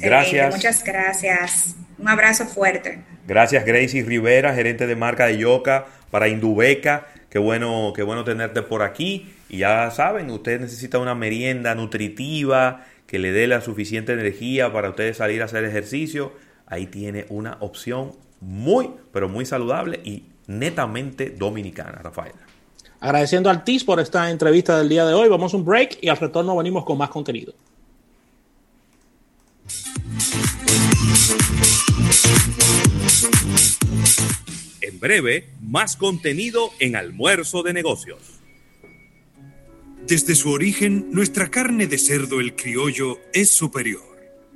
Gracias. Muchas gracias. Un abrazo fuerte. Gracias Gracie Rivera, gerente de marca de Yoka para Indubeca. Qué bueno, qué bueno tenerte por aquí. Y ya saben, usted necesita una merienda nutritiva que le dé la suficiente energía para ustedes salir a hacer ejercicio. Ahí tiene una opción muy, pero muy saludable y netamente dominicana, Rafael. Agradeciendo al TIS por esta entrevista del día de hoy. Vamos a un break y al retorno venimos con más contenido. En breve, más contenido en Almuerzo de Negocios. Desde su origen, nuestra carne de cerdo el criollo es superior.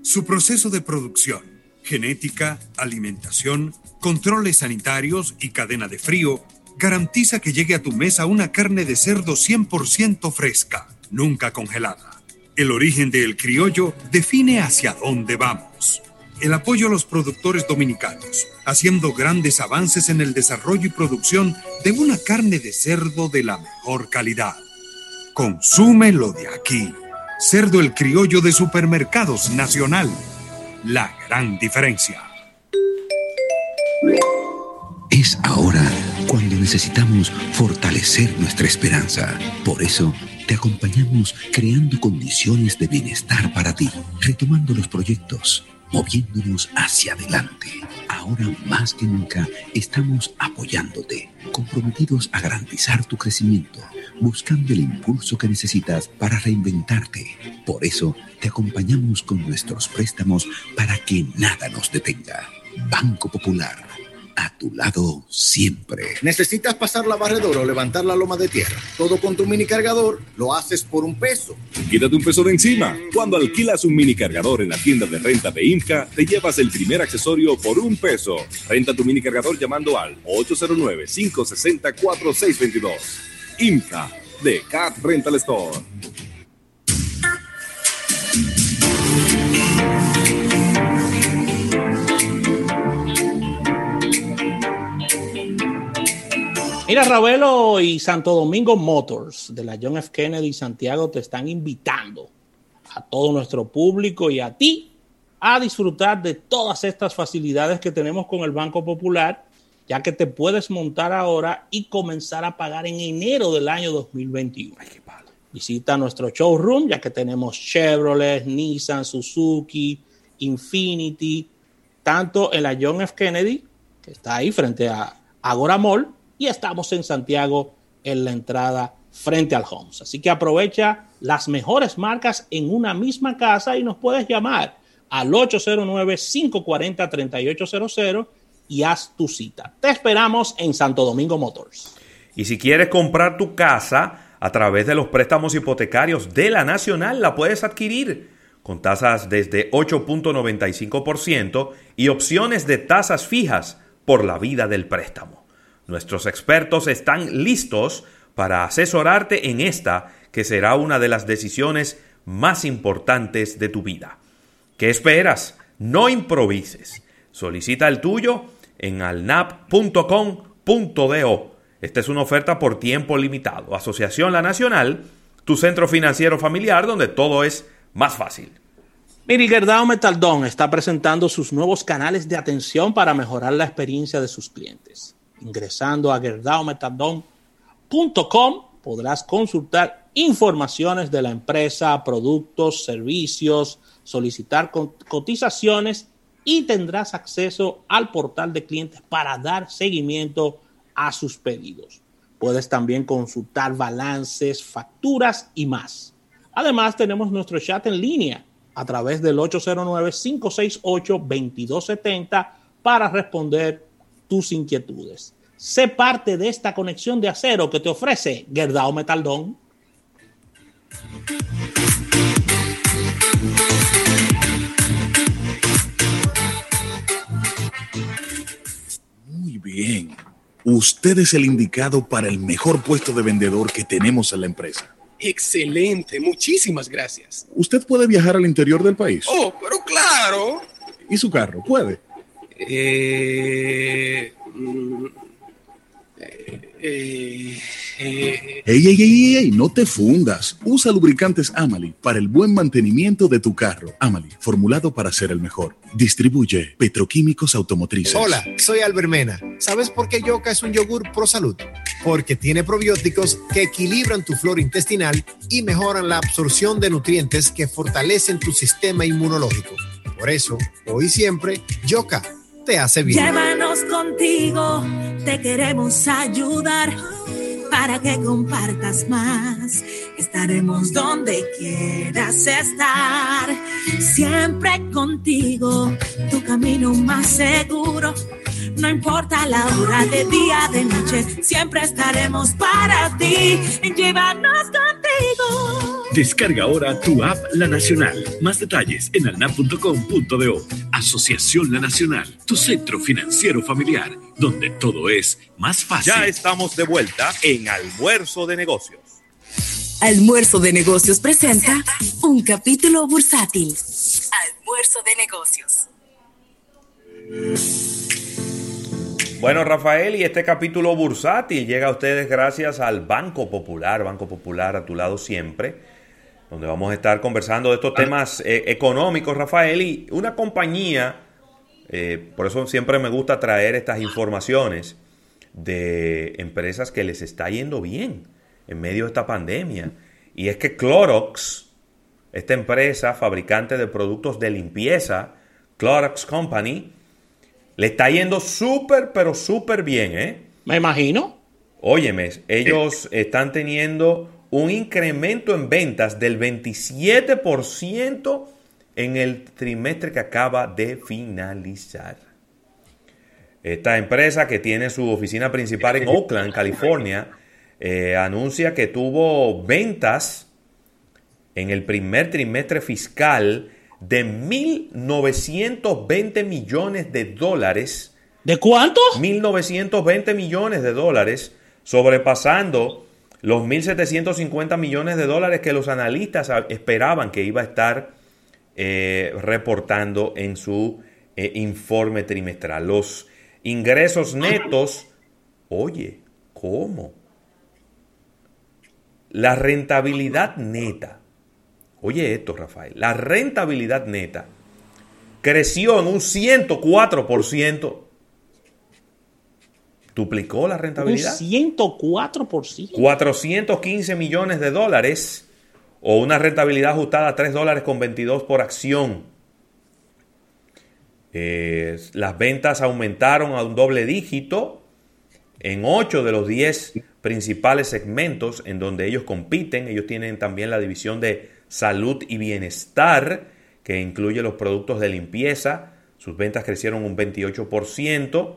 Su proceso de producción, genética, alimentación, controles sanitarios y cadena de frío garantiza que llegue a tu mesa una carne de cerdo 100% fresca, nunca congelada. El origen del criollo define hacia dónde vamos. El apoyo a los productores dominicanos, haciendo grandes avances en el desarrollo y producción de una carne de cerdo de la mejor calidad. Consúmelo de aquí. Cerdo el criollo de Supermercados Nacional. La gran diferencia. Es ahora cuando necesitamos fortalecer nuestra esperanza. Por eso, te acompañamos creando condiciones de bienestar para ti, retomando los proyectos, moviéndonos hacia adelante. Ahora más que nunca estamos apoyándote, comprometidos a garantizar tu crecimiento, buscando el impulso que necesitas para reinventarte. Por eso, te acompañamos con nuestros préstamos para que nada nos detenga. Banco Popular, a tu lado siempre. ¿Necesitas pasar la barredora o levantar la loma de tierra? Todo con tu mini cargador lo haces por un peso. Quítate un peso de encima. Cuando alquilas un mini cargador en la tienda de renta de IMCA, te llevas el primer accesorio por un peso. Renta tu mini cargador llamando al 809-560-4622. IMCA de Cat Rental Store. Mira, Ravelo y Santo Domingo Motors de la John F. Kennedy Santiago te están invitando a todo nuestro público y a ti a disfrutar de todas estas facilidades que tenemos con el Banco Popular, ya que te puedes montar ahora y comenzar a pagar en enero del año 2021. Visita nuestro showroom, ya que tenemos Chevrolet, Nissan, Suzuki, Infinity, tanto en la John F. Kennedy, que está ahí frente a Agora Mall, y estamos en Santiago en la entrada frente al Homes. Así que aprovecha las mejores marcas en una misma casa y nos puedes llamar al 809-540-3800 y haz tu cita. Te esperamos en Santo Domingo Motors. Y si quieres comprar tu casa a través de los préstamos hipotecarios de la Nacional, la puedes adquirir con tasas desde 8.95% y opciones de tasas fijas por la vida del préstamo. Nuestros expertos están listos para asesorarte en esta que será una de las decisiones más importantes de tu vida. ¿Qué esperas? No improvises. Solicita el tuyo en alnap.com.do. Esta es una oferta por tiempo limitado. Asociación La Nacional, tu centro financiero familiar donde todo es más fácil. Miri Gerdao Metaldón está presentando sus nuevos canales de atención para mejorar la experiencia de sus clientes. Ingresando a gerdaometadon.com podrás consultar informaciones de la empresa, productos, servicios, solicitar cotizaciones y tendrás acceso al portal de clientes para dar seguimiento a sus pedidos. Puedes también consultar balances, facturas y más. Además, tenemos nuestro chat en línea a través del 809-568-2270 para responder tus inquietudes. Sé parte de esta conexión de acero que te ofrece Gerdao Metaldón. Muy bien. Usted es el indicado para el mejor puesto de vendedor que tenemos en la empresa. Excelente, muchísimas gracias. ¿Usted puede viajar al interior del país? Oh, pero claro. ¿Y su carro? ¿Puede? Eh, mm, eh, eh, ey, ey, ey, ey, no te fundas. Usa lubricantes Amali para el buen mantenimiento de tu carro. Amali, formulado para ser el mejor. Distribuye Petroquímicos Automotrices. Hola, soy Albermena. ¿Sabes por qué Yoka es un yogur pro salud? Porque tiene probióticos que equilibran tu flora intestinal y mejoran la absorción de nutrientes que fortalecen tu sistema inmunológico. Por eso, hoy siempre, Yoka te hace bien. Llévanos contigo, te queremos ayudar para que compartas más. Estaremos donde quieras estar, siempre contigo, tu camino más seguro. No importa la hora de día, de noche, siempre estaremos para ti. Llévanos contigo. Descarga ahora tu app La Nacional. Más detalles en alnap.com.do. Asociación La Nacional, tu centro financiero familiar, donde todo es más fácil. Ya estamos de vuelta en Almuerzo de Negocios. Almuerzo de Negocios presenta un capítulo bursátil. Almuerzo de Negocios. Bueno, Rafael, y este capítulo bursátil llega a ustedes gracias al Banco Popular, Banco Popular a tu lado siempre, donde vamos a estar conversando de estos temas eh, económicos, Rafael, y una compañía, eh, por eso siempre me gusta traer estas informaciones de empresas que les está yendo bien en medio de esta pandemia. Y es que Clorox, esta empresa fabricante de productos de limpieza, Clorox Company, le está yendo súper, pero súper bien, ¿eh? Me imagino. Óyeme, ellos están teniendo un incremento en ventas del 27% en el trimestre que acaba de finalizar. Esta empresa que tiene su oficina principal en Oakland, California, eh, anuncia que tuvo ventas en el primer trimestre fiscal de 1.920 millones de dólares. ¿De cuánto? 1.920 millones de dólares, sobrepasando los 1.750 millones de dólares que los analistas esperaban que iba a estar eh, reportando en su eh, informe trimestral. Los ingresos netos, oye, ¿Cómo? La rentabilidad neta. Oye esto, Rafael. La rentabilidad neta creció en un 104%. Duplicó la rentabilidad. Un 104%. 415 millones de dólares o una rentabilidad ajustada a 3 dólares con 22 por acción. Eh, las ventas aumentaron a un doble dígito en 8 de los 10 principales segmentos en donde ellos compiten. Ellos tienen también la división de salud y bienestar, que incluye los productos de limpieza. Sus ventas crecieron un 28%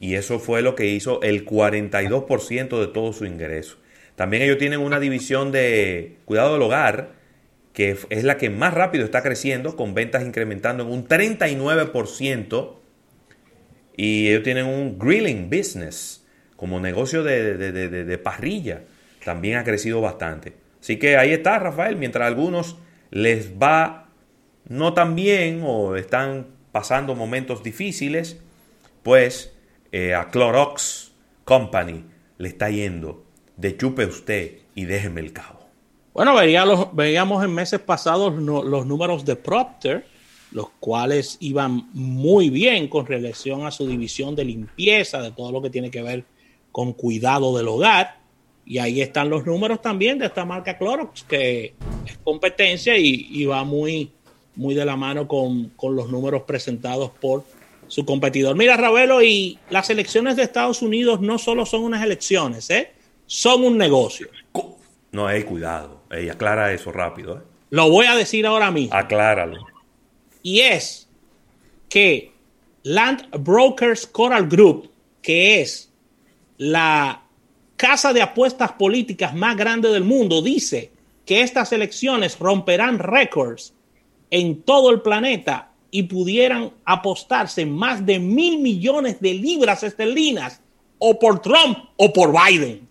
y eso fue lo que hizo el 42% de todo su ingreso. También ellos tienen una división de cuidado del hogar, que es la que más rápido está creciendo, con ventas incrementando en un 39%. Y ellos tienen un grilling business, como negocio de, de, parrilla, también ha crecido bastante. Así que ahí está, Rafael, mientras a algunos les va no tan bien o están pasando momentos difíciles, pues eh, a Clorox Company le está yendo de chupe usted y déjeme el cabo. Bueno, veíamos, veíamos en meses pasados los números de Procter, los cuales iban muy bien con relación a su división de limpieza, de todo lo que tiene que ver con cuidado del hogar. Y ahí están los números también de esta marca Clorox, que es competencia y, va muy, muy de la mano con, con los números presentados por su competidor. Mira, Ravelo, y las elecciones de Estados Unidos no solo son unas elecciones, ¿eh? son un negocio. No, hay cuidado. Ey, aclara eso rápido. ¿eh? Lo voy a decir ahora mismo. Acláralo. Y es que Land Brokers Coral Group, que es la casa de apuestas políticas más grande del mundo, dice que estas elecciones romperán récords en todo el planeta y pudieran apostarse más de mil millones de libras esterlinas o por Trump o por Biden.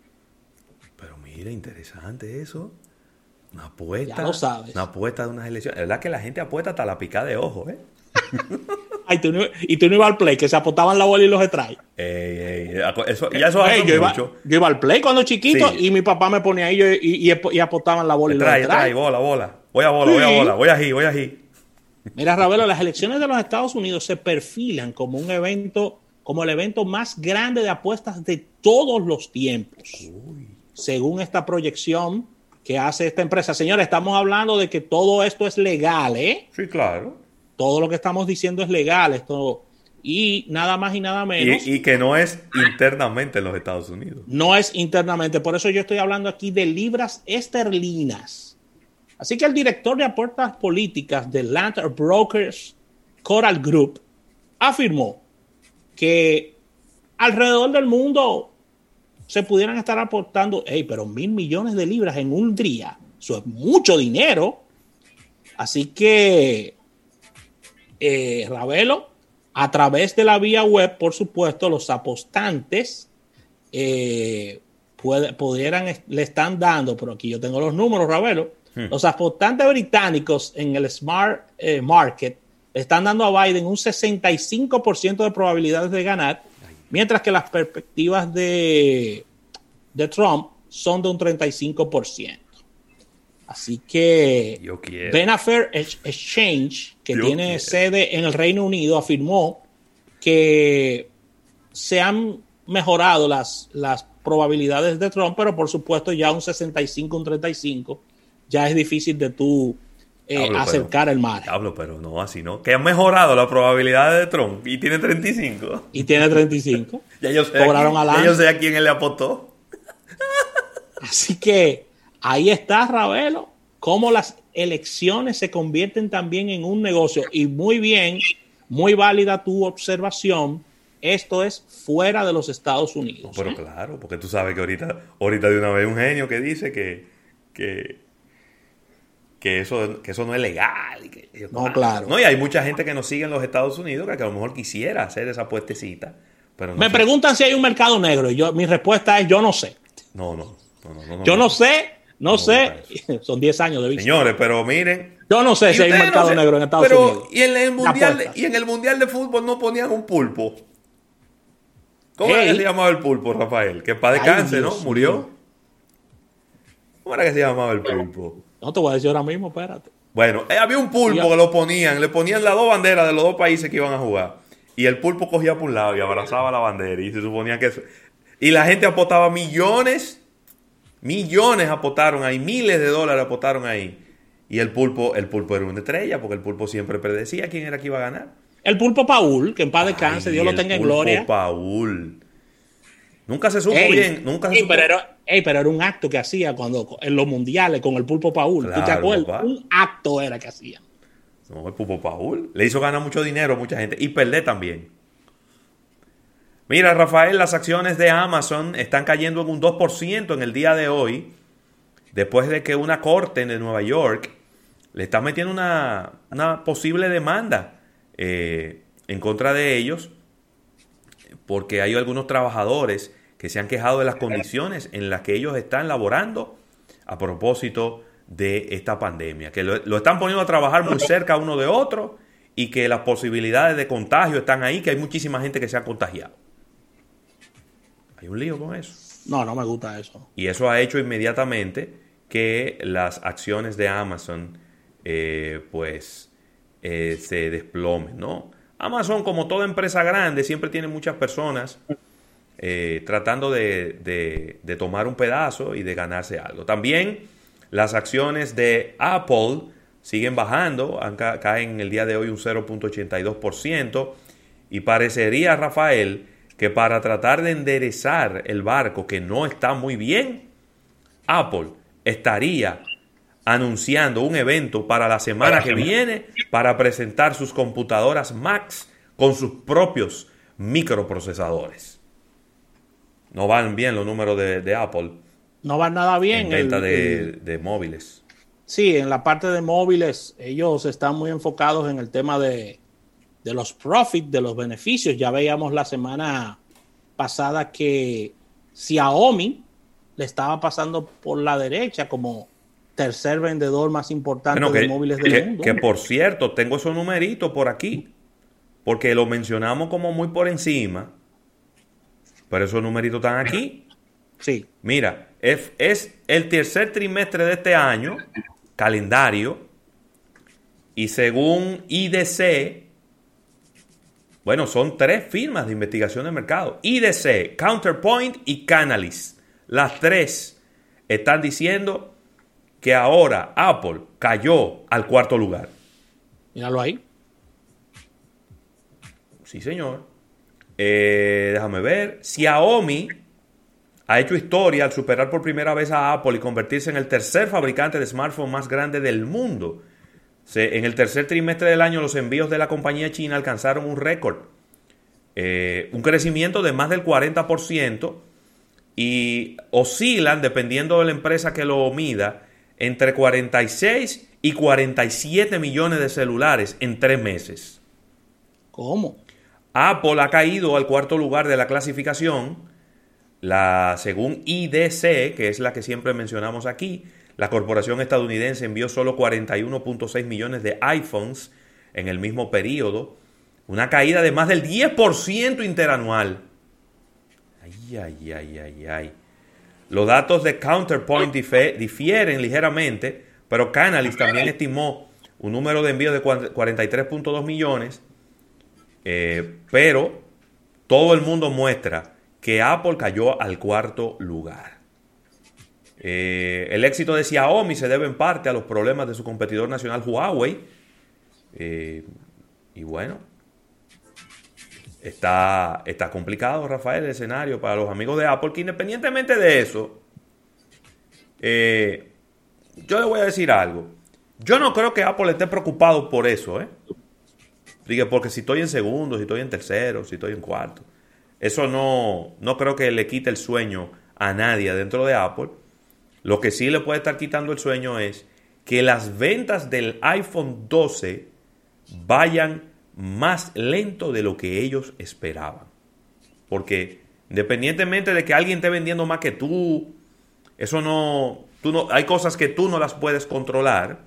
Pero mira, interesante eso. Una apuesta. Ya lo sabes. Una apuesta de unas elecciones. Es verdad que la gente apuesta hasta la picada de ojo, ¿eh? Ay, tú no, y tú no ibas al play, que se apostaban la bola y los. Ey, ey, eso, ya eso hace yo iba, mucho. yo iba al play cuando chiquito y mi papá me ponía ahí y, y, y apostaban la bola y los strikes. Trae, bola, bola. Voy a bola, voy a bola. Voy a voy a Mira, Ravelo, las elecciones de los Estados Unidos se perfilan como un evento, como el evento más grande de apuestas de todos los tiempos. Según esta proyección que hace esta empresa. Señores, estamos hablando de que todo esto es legal, ¿eh? Sí, claro. Todo lo que estamos diciendo es legal. Esto, y nada más y nada menos. Y, y, que no es internamente en los Estados Unidos. No es internamente. Por eso yo estoy hablando aquí de libras esterlinas. Así que el director de apuestas políticas de Land Brokers Coral Group afirmó que alrededor del mundo se pudieran estar aportando, hey, pero mil millones de libras en un día, eso es mucho dinero. Así que, eh, Ravelo, a través de la vía web, por supuesto, los apostantes eh, pudieran, le están dando, pero aquí yo tengo los números, Ravelo, Hmm. Los apostantes británicos en el Smart eh, Market están dando a Biden un 65% de probabilidades de ganar, mientras que las perspectivas de, de Trump son de un 35%. Así que Benafair Exchange, que tiene sede en el Reino Unido, afirmó que se han mejorado las, las probabilidades de Trump, pero por supuesto ya un 65, un 35 ya es difícil de tú eh, acercar el mar. Hablo, pero no así, ¿no? Que han mejorado la probabilidad de Trump y tiene 35. Y tiene 35. ya yo sé, Cobraron a, ya yo sé a quién él le apostó. así que ahí está, Ravelo, cómo las elecciones se convierten también en un negocio. Y muy bien, muy válida tu observación. Esto es fuera de los Estados Unidos. pero ¿eh? claro, porque tú sabes que ahorita, ahorita de una vez un genio que dice que, que que eso, que eso no es legal. Y que, no, claro. No, y hay mucha gente que nos sigue en los Estados Unidos que, a lo mejor quisiera hacer esa puestecita. Pero Me preguntan si hay un mercado negro y yo, mi respuesta es yo no sé. No, no. yo no sé, no, sé. Son 10 años de vista. Señores, pero miren. Yo no sé si hay un mercado negro en Estados Unidos. Y en, el mundial, y en el Mundial de Fútbol no ponían un pulpo. ¿Cómo era que se llamaba el pulpo, Rafael? Que para descanse, ¿no? Murió. ¿Cómo era que se llamaba el pulpo? No te voy a decir ahora mismo, espérate. Bueno, eh, había un pulpo que lo ponían, le ponían las dos banderas de los dos países que iban a jugar. Y el pulpo cogía por un lado y abrazaba la bandera. Y se suponía que eso. Y la gente apostaba millones, millones apostaron ahí, miles de dólares apostaron ahí. Y el pulpo, el pulpo era una estrella, porque el pulpo siempre predecía quién era que iba a ganar. El pulpo Paul, que en paz descanse, Dios lo tenga en gloria. El pulpo Paul. Nunca se supo bien, nunca se supo. Pero era, ey, pero era un acto que hacía cuando en los mundiales con el pulpo Paul. ¿Tú te acuerdas? papá. Un acto era que hacía. No, el Pupo Paul. Le hizo ganar mucho dinero a mucha gente. Y perder también. Mira, Rafael, las acciones de Amazon están cayendo en un 2% en el día de hoy. Después de que una corte de Nueva York le está metiendo una, una posible demanda eh, en contra de ellos. Porque hay algunos trabajadores que se han quejado de las condiciones en las que ellos están laborando a propósito de esta pandemia, que lo, lo están poniendo a trabajar muy cerca uno de otro y que las posibilidades de contagio están ahí, que hay muchísima gente que se ha contagiado. Hay un lío con eso. No, no me gusta eso. Y eso ha hecho inmediatamente que las acciones de Amazon eh, pues eh, se desplomen, ¿no? Amazon, como toda empresa grande, siempre tiene muchas personas eh, tratando de, tomar un pedazo y de ganarse algo. También las acciones de Apple siguen bajando, caen el día de hoy un 0.82% y parecería, Rafael, que para tratar de enderezar el barco que no está muy bien, Apple estaría anunciando un evento para la semana que viene para presentar sus computadoras Max con sus propios microprocesadores. No van bien los números de, de Apple No va nada bien. en venta el- de, el- de móviles. Sí, en la parte de móviles, ellos están muy enfocados en el tema de, de los profits, de los beneficios. Ya veíamos la semana pasada que Xiaomi le estaba pasando por la derecha como tercer vendedor más importante Bueno, de móviles del que- mundo. que por cierto, tengo esos numeritos por aquí, porque lo mencionamos como muy por encima, pero esos numeritos están aquí. Sí. Mira, es, es el tercer trimestre de este año, calendario, y según IDC, bueno, son tres firmas de investigación de mercado. IDC, Counterpoint y Canalys. Las tres están diciendo que ahora Apple cayó al cuarto lugar. Míralo ahí. Sí, señor. Eh, déjame ver. Xiaomi ha hecho historia al superar por primera vez a Apple y convertirse en el tercer fabricante de smartphone más grande del mundo. En el tercer trimestre del año, los envíos de la compañía china alcanzaron un récord. Eh, un crecimiento de más del 40% y oscilan, dependiendo de la empresa que lo mida, entre 46 y 47 millones de celulares en tres meses. ¿Cómo? Apple ha caído al cuarto lugar de la clasificación. La, según IDC, que es la que siempre mencionamos aquí, la corporación estadounidense envió solo 41.6 millones de iPhones en el mismo periodo, una caída de más del 10% interanual. Ay, ay, ay, ay, ay. Los datos de Counterpoint difieren ligeramente, pero Canalys también estimó un número de envíos de cua- 43.2 millones, eh, pero todo el mundo muestra que Apple cayó al cuarto lugar. Eh, el éxito de Xiaomi se debe en parte a los problemas de su competidor nacional Huawei. Eh, y bueno, está, está complicado, Rafael, el escenario para los amigos de Apple, que independientemente de eso, yo le voy a decir algo. Yo no creo que Apple esté preocupado por eso, ¿eh? Porque si estoy en segundo, si estoy en tercero, si estoy en cuarto. Eso no, no creo que le quite el sueño a nadie dentro de Apple. Lo que sí le puede estar quitando el sueño es que las ventas del iPhone 12 vayan más lento de lo que ellos esperaban. Porque independientemente de que alguien esté vendiendo más que tú, eso no, tú no, hay cosas que tú no las puedes controlar.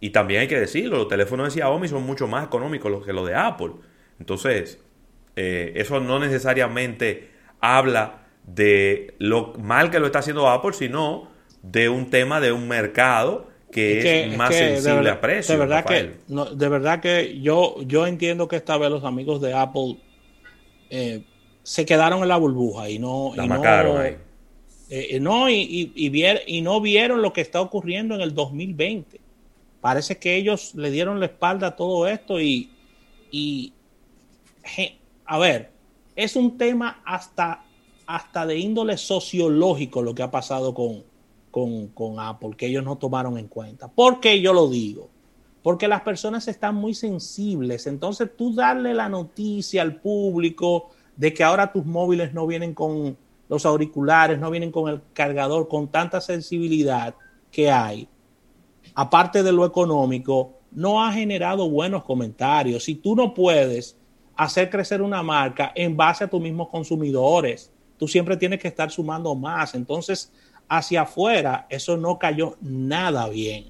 Y también hay que decirlo, los teléfonos de Xiaomi son mucho más económicos que los de Apple. Entonces, eh, eso no necesariamente habla de lo mal que lo está haciendo Apple, sino de un tema de un mercado que es, más sensible a precios. De verdad que, de verdad que yo, yo entiendo que esta vez los amigos de Apple eh, se quedaron en la burbuja y no, y no, eh, eh, no y, y, no vieron lo que está ocurriendo en el 2020. Parece que ellos le dieron la espalda a todo esto y, y a ver, es un tema hasta, hasta de índole sociológico lo que ha pasado con, con, con Apple, que ellos no tomaron en cuenta. ¿Por qué yo lo digo? Porque las personas están muy sensibles. Entonces tú darle la noticia al público de que ahora tus móviles no vienen con los auriculares, no vienen con el cargador, con tanta sensibilidad que hay, aparte de lo económico, no ha generado buenos comentarios. Si tú no puedes hacer crecer una marca en base a tus mismos consumidores, tú siempre tienes que estar sumando más. Entonces, hacia afuera, eso no cayó nada bien.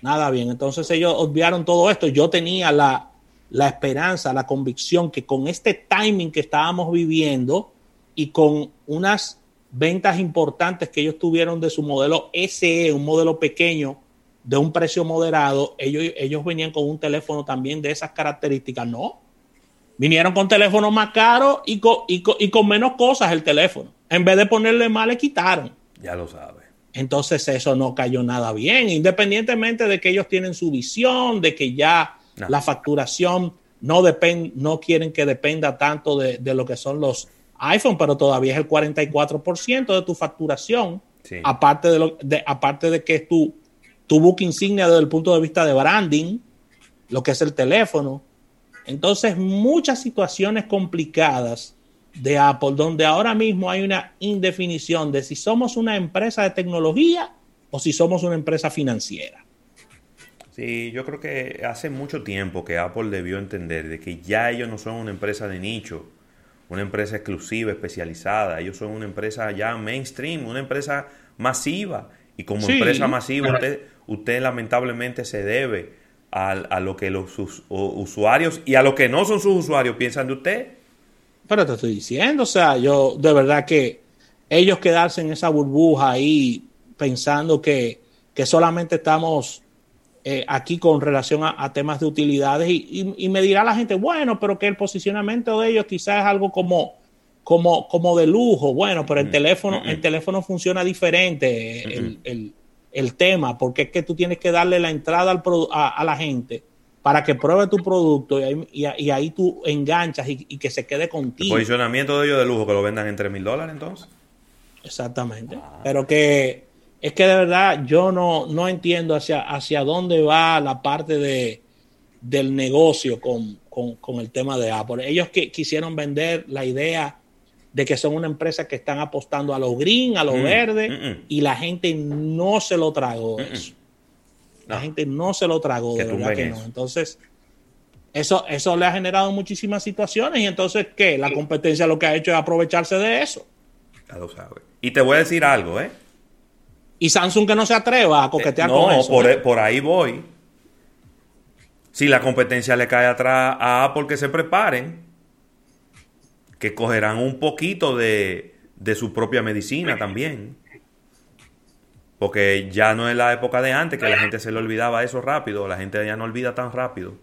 Nada bien. Entonces ellos obviaron todo esto. Yo tenía la, la esperanza, la convicción que con este timing que estábamos viviendo y con unas ventas importantes que ellos tuvieron de su modelo SE, un modelo pequeño de un precio moderado, ellos, ellos venían con un teléfono también de esas características. No, vinieron con teléfonos más caros y con, y, y con menos cosas el teléfono. En vez de ponerle más, le quitaron. Ya lo sabe. Entonces eso no cayó nada bien, independientemente de que ellos tienen su visión, de que ya la facturación no, depende, no quieren que dependa tanto de, lo que son los iPhone, pero todavía es el 44% de tu facturación, aparte, de lo, de, aparte de que es tu, tu book insignia desde el punto de vista de branding, lo que es el teléfono. Entonces, muchas situaciones complicadas de Apple, donde ahora mismo hay una indefinición de si somos una empresa de tecnología o si somos una empresa financiera. Sí, yo creo que hace mucho tiempo que Apple debió entender de que ya ellos no son una empresa de nicho, una empresa exclusiva, especializada, ellos son una empresa ya mainstream, una empresa masiva. Y como empresa masiva, usted, usted lamentablemente se debe a, a lo que los usuarios y a lo que no son sus usuarios piensan de usted. Pero te estoy diciendo, o sea, yo de verdad que ellos quedarse en esa burbuja ahí pensando que, solamente estamos eh, aquí con relación a, temas de utilidades y, me dirá la gente, bueno, pero que el posicionamiento de ellos quizás es algo como, como, como de lujo, bueno, pero el mm, teléfono, mm, el mm. teléfono funciona diferente, el, el, tema, porque es que tú tienes que darle la entrada al, a, a la gente para que pruebe tu producto y ahí, tú enganchas y, que se quede contigo. El posicionamiento de ellos de lujo, que lo vendan en 3 mil dólares entonces. Exactamente. Pero que es que de verdad yo no, no entiendo hacia, hacia dónde va la parte de, del negocio con, el tema de Apple. Ellos que quisieron vender la idea de que son una empresa que están apostando a lo green, a lo mm, verde, mm, mm. y la gente no se lo tragó eso. La gente no se lo tragó, de verdad que no. Entonces, eso, eso le ha generado muchísimas situaciones y entonces, ¿qué? La competencia lo que ha hecho es aprovecharse de eso. Ya lo sabe. Y te voy a decir algo, ¿eh? Y Samsung que no se atreva a coquetear eh, con eso. Por, ¿eh? por ahí voy. Si la competencia le cae atrás a Apple, que se preparen. Que cogerán un poquito de, de su propia medicina también. Porque ya no es la época de antes que la gente se le olvidaba eso rápido, la gente ya no olvida tan rápido.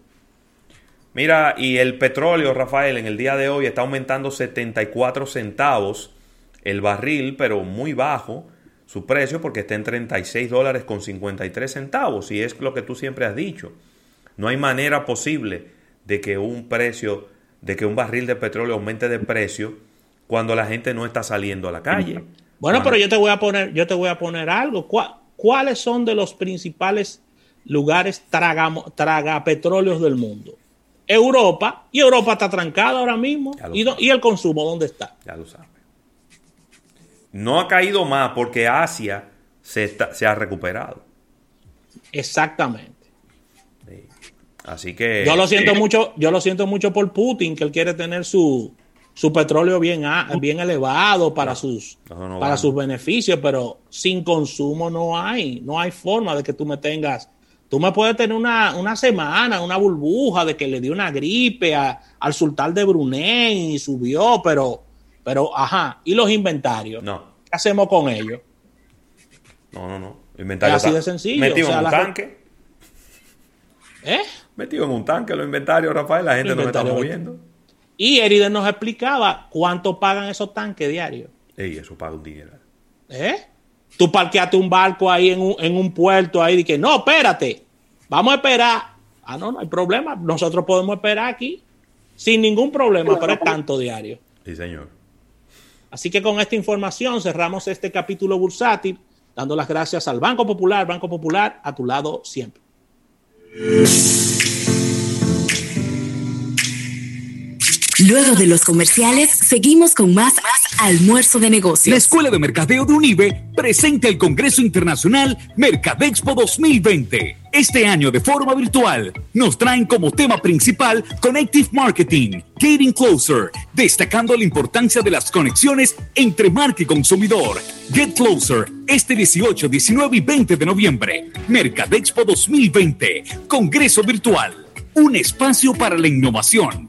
Mira, y el petróleo, Rafael, en el día de hoy está aumentando 74 centavos el barril, pero muy bajo su precio porque está en 36 dólares con 53 centavos y es lo que tú siempre has dicho. No hay manera posible de que un precio, de que un barril de petróleo aumente de precio cuando la gente no está saliendo a la calle. Bueno, pero yo te voy a poner, yo te voy a poner algo. ¿Cuáles son de los principales lugares traga, petróleos del mundo? Europa, y Europa está trancada ahora mismo. ¿Y, el consumo dónde está? Ya lo sabes. No ha caído más porque Asia se, se ha recuperado. Exactamente. Así que. Yo lo siento mucho, yo lo siento mucho por Putin, que él quiere tener su, su petróleo bien, bien elevado para, sus, para sus beneficios, pero sin consumo no hay, no hay forma de que tú me tengas, tú me puedes tener una, semana, una burbuja de que le dio una gripe al sultán de Brunei y subió, pero Pero, ajá, ¿y los inventarios? No. ¿Qué hacemos con ellos? No, no, no. Inventario Es así de sencillo. Metido O sea, en un tanque. ¿Eh? Metido en un tanque los inventarios, Rafael. La gente no está moviendo. Y Eriden nos explicaba cuánto pagan esos tanques diarios. Ey, eso paga un dinero. ¿Eh? Tú parqueaste un barco ahí en un, en un puerto ahí y que no, espérate, vamos a esperar. Ah, no, no hay problema. Nosotros podemos esperar aquí sin ningún problema, pero es tanto diario. Sí, señor. Así que con esta información cerramos este capítulo bursátil, dando las gracias al Banco Popular. Banco Popular, a tu lado siempre. Yeah. Luego de los comerciales, seguimos con más almuerzo de negocios. La Escuela de Mercadeo de UNIBE presenta el Congreso Internacional Mercadexpo 2020. Este año de forma virtual nos traen como tema principal Connective Marketing, Getting Closer, destacando la importancia de las conexiones entre marca y consumidor. Get Closer, este 18, 19 y 20 de noviembre. Mercadexpo 2020, Congreso Virtual, un espacio para la innovación.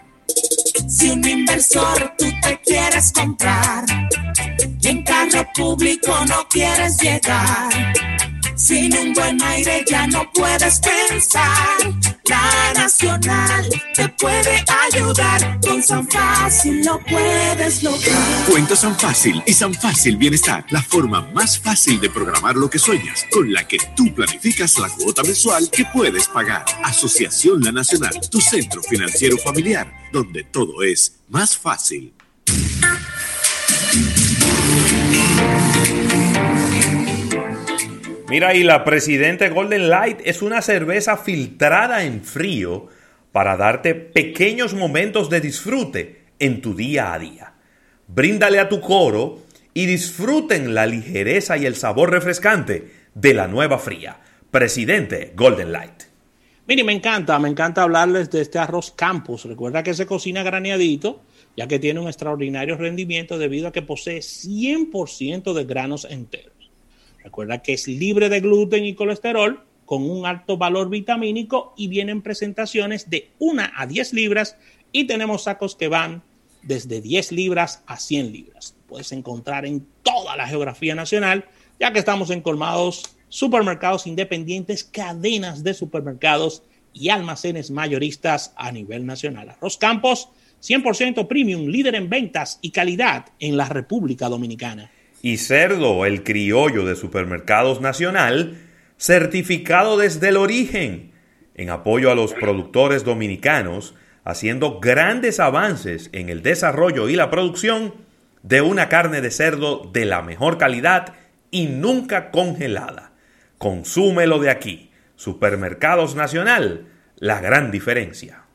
Si un inversor tú te quieres comprar y en carro público no quieres llegar, sin un buen aire ya no puedes pensar. La Nacional te puede ayudar, con San Fácil lo puedes lograr. Cuenta San Fácil y San Fácil Bienestar, la forma más fácil de programar lo que sueñas, con la que tú planificas la cuota mensual que puedes pagar. Asociación La Nacional, tu centro financiero familiar, donde todo es más fácil. Mira, y la Presidente Golden Light es una cerveza filtrada en frío para darte pequeños momentos de disfrute en tu día a día. Bríndale a tu coro y disfruten la ligereza y el sabor refrescante de la nueva fría. Presidente Golden Light. Mire, me encanta, me encanta hablarles de este arroz campus. Recuerda que se cocina graneadito, ya que tiene un extraordinario rendimiento debido a que posee 100% de granos enteros. Recuerda que es libre de gluten y colesterol, con un alto valor vitamínico y viene en presentaciones de 1 a 10 libras y tenemos sacos que van desde 10 libras a 100 libras. Puedes encontrar en toda la geografía nacional, ya que estamos en colmados, supermercados independientes, cadenas de supermercados y almacenes mayoristas a nivel nacional. Arroz Campos, 100% premium, líder en ventas y calidad en la República Dominicana. Y cerdo, el criollo de Supermercados Nacional, certificado desde el origen, en apoyo a los productores dominicanos, haciendo grandes avances en el desarrollo y la producción de una carne de cerdo de la mejor calidad y nunca congelada. Consúmelo de aquí. Supermercados Nacional, la gran diferencia.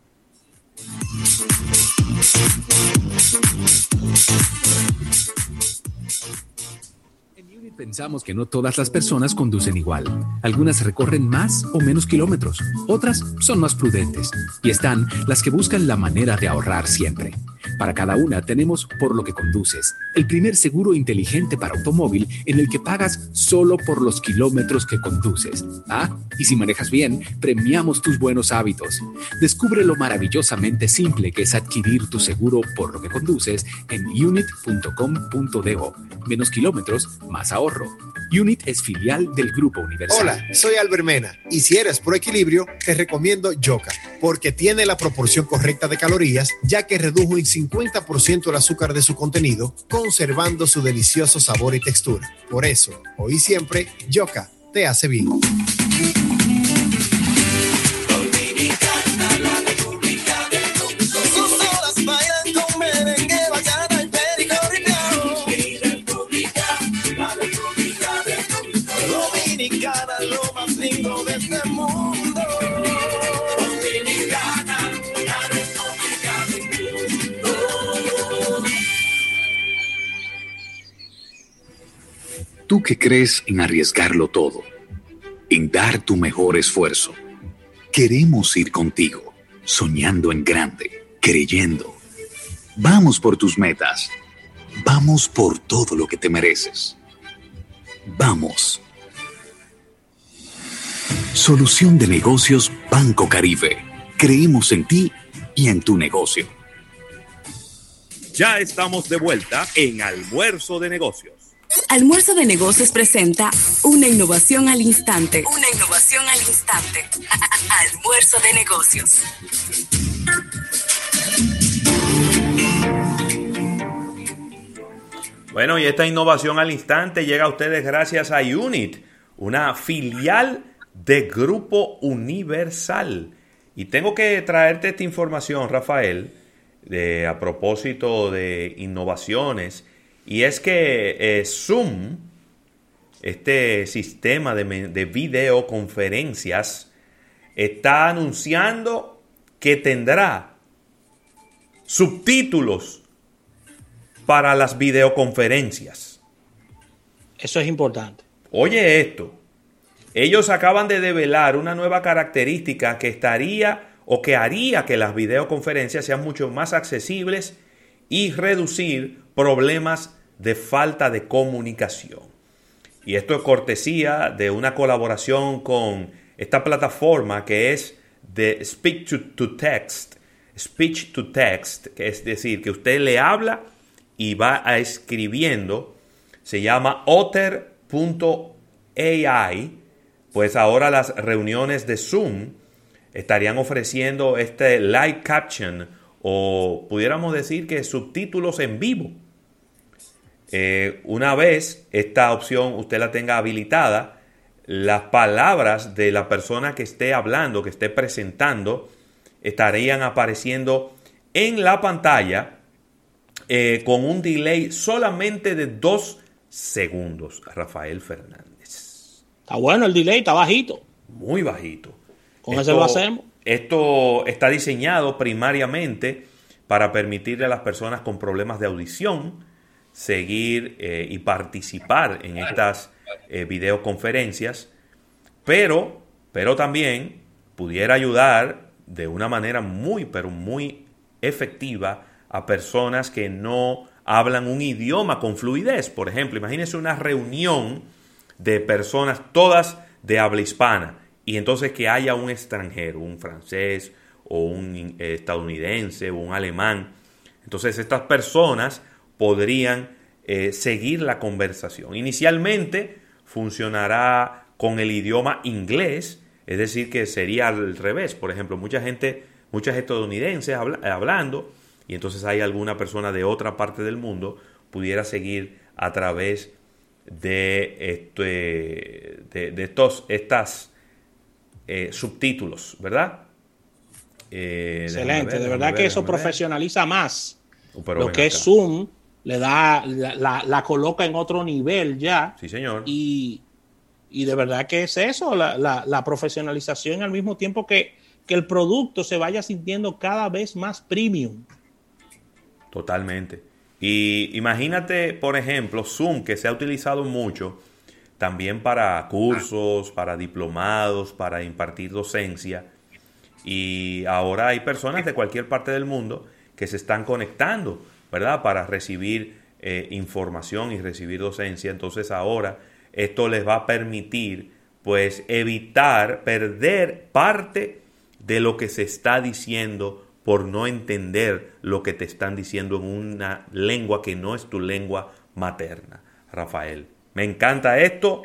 Pensamos que no todas las personas conducen igual. Algunas recorren más o menos kilómetros, otras son más prudentes y están las que buscan la manera de ahorrar siempre. Para cada una tenemos por lo que conduces, el primer seguro inteligente para automóvil en el que pagas solo por los kilómetros que conduces. Ah, y si manejas bien, premiamos tus buenos hábitos. Descubre lo maravillosamente simple que es adquirir tu seguro por lo que conduces en unit.com.do. Menos kilómetros, más ahorro. Unit es filial del Grupo Universal. Hola, soy Albert Mena y si eres pro equilibrio, te recomiendo Yoka porque tiene la proporción correcta de calorías ya que redujo en 50% el azúcar de su contenido, conservando su delicioso sabor y textura. Por eso, hoy siempre, Yoka te hace bien. Tú que crees en arriesgarlo todo, en dar tu mejor esfuerzo. Queremos ir contigo, soñando en grande, creyendo. Vamos por tus metas. Vamos por todo lo que te mereces. Vamos. Solución de negocios Banco Caribe. Creemos en ti y en tu negocio. Ya estamos de vuelta en Almuerzo de Negocios. Almuerzo de Negocios presenta una innovación al instante. Una innovación al instante. Almuerzo de Negocios. Bueno, y esta innovación al instante llega a ustedes gracias a Unit, una filial de Grupo Universal. Y tengo que traerte esta información, Rafael, de, a propósito de innovaciones. Y es que eh, Zoom, este sistema de, de videoconferencias, está anunciando que tendrá subtítulos para las videoconferencias. Eso es importante. Oye esto, ellos acaban de develar una nueva característica que estaría o que haría que las videoconferencias sean mucho más accesibles y reducir problemas de falta de comunicación. Y esto es cortesía de una colaboración con esta plataforma que es de Speech to, to Text, Speech to Text, que es decir, que usted le habla y va a escribiendo, se llama otter.ai, pues ahora las reuniones de Zoom estarían ofreciendo este live caption o pudiéramos decir que subtítulos en vivo. Eh, una vez esta opción usted la tenga habilitada, las palabras de la persona que esté hablando, que esté presentando, estarían apareciendo en la pantalla eh, con un delay solamente de dos segundos. Rafael Fernández. Está bueno el delay, está bajito. Muy bajito. Con eso lo hacemos. Esto está diseñado primariamente para permitirle a las personas con problemas de audición seguir eh, y participar en estas eh, videoconferencias, pero, pero también pudiera ayudar de una manera muy, pero muy efectiva a personas que no hablan un idioma con fluidez. Por ejemplo, imagínense una reunión de personas todas de habla hispana y entonces que haya un extranjero, un francés o un estadounidense o un alemán. Entonces estas personas podrían eh, seguir la conversación. Inicialmente funcionará con el idioma inglés, es decir, que sería al revés. Por ejemplo, mucha gente, muchas estadounidenses hablando y entonces hay alguna persona de otra parte del mundo pudiera seguir a través de, este, de, estos estas, eh, subtítulos, ¿verdad? Eh, Excelente, de verdad que eso profesionaliza más. Oh, lo que es Zoom le da, la, coloca en otro nivel ya. Sí, señor. Y, de verdad que es eso, la, profesionalización al mismo tiempo que, que el producto se vaya sintiendo cada vez más premium. Totalmente. Y imagínate, por ejemplo, Zoom, que se ha utilizado mucho también para cursos, para diplomados, para impartir docencia. Y ahora hay personas de cualquier parte del mundo que se están conectando, ¿verdad? Para recibir eh, información y recibir docencia. Entonces ahora esto les va a permitir, pues, evitar perder parte de lo que se está diciendo por no entender lo que te están diciendo en una lengua que no es tu lengua materna. Rafael, me encanta esto,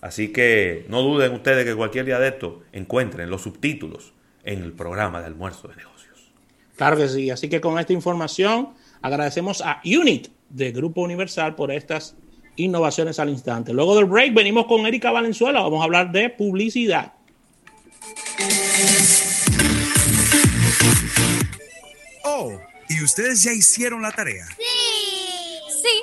así que no duden ustedes que cualquier día de esto encuentren los subtítulos en el programa de almuerzo de negocios. Claro que sí, así que con esta información agradecemos a Unit de Grupo Universal por estas innovaciones al instante. Luego del break venimos con Erika Valenzuela, vamos a hablar de publicidad. ¿Y ustedes ya hicieron la tarea? Sí. Sí,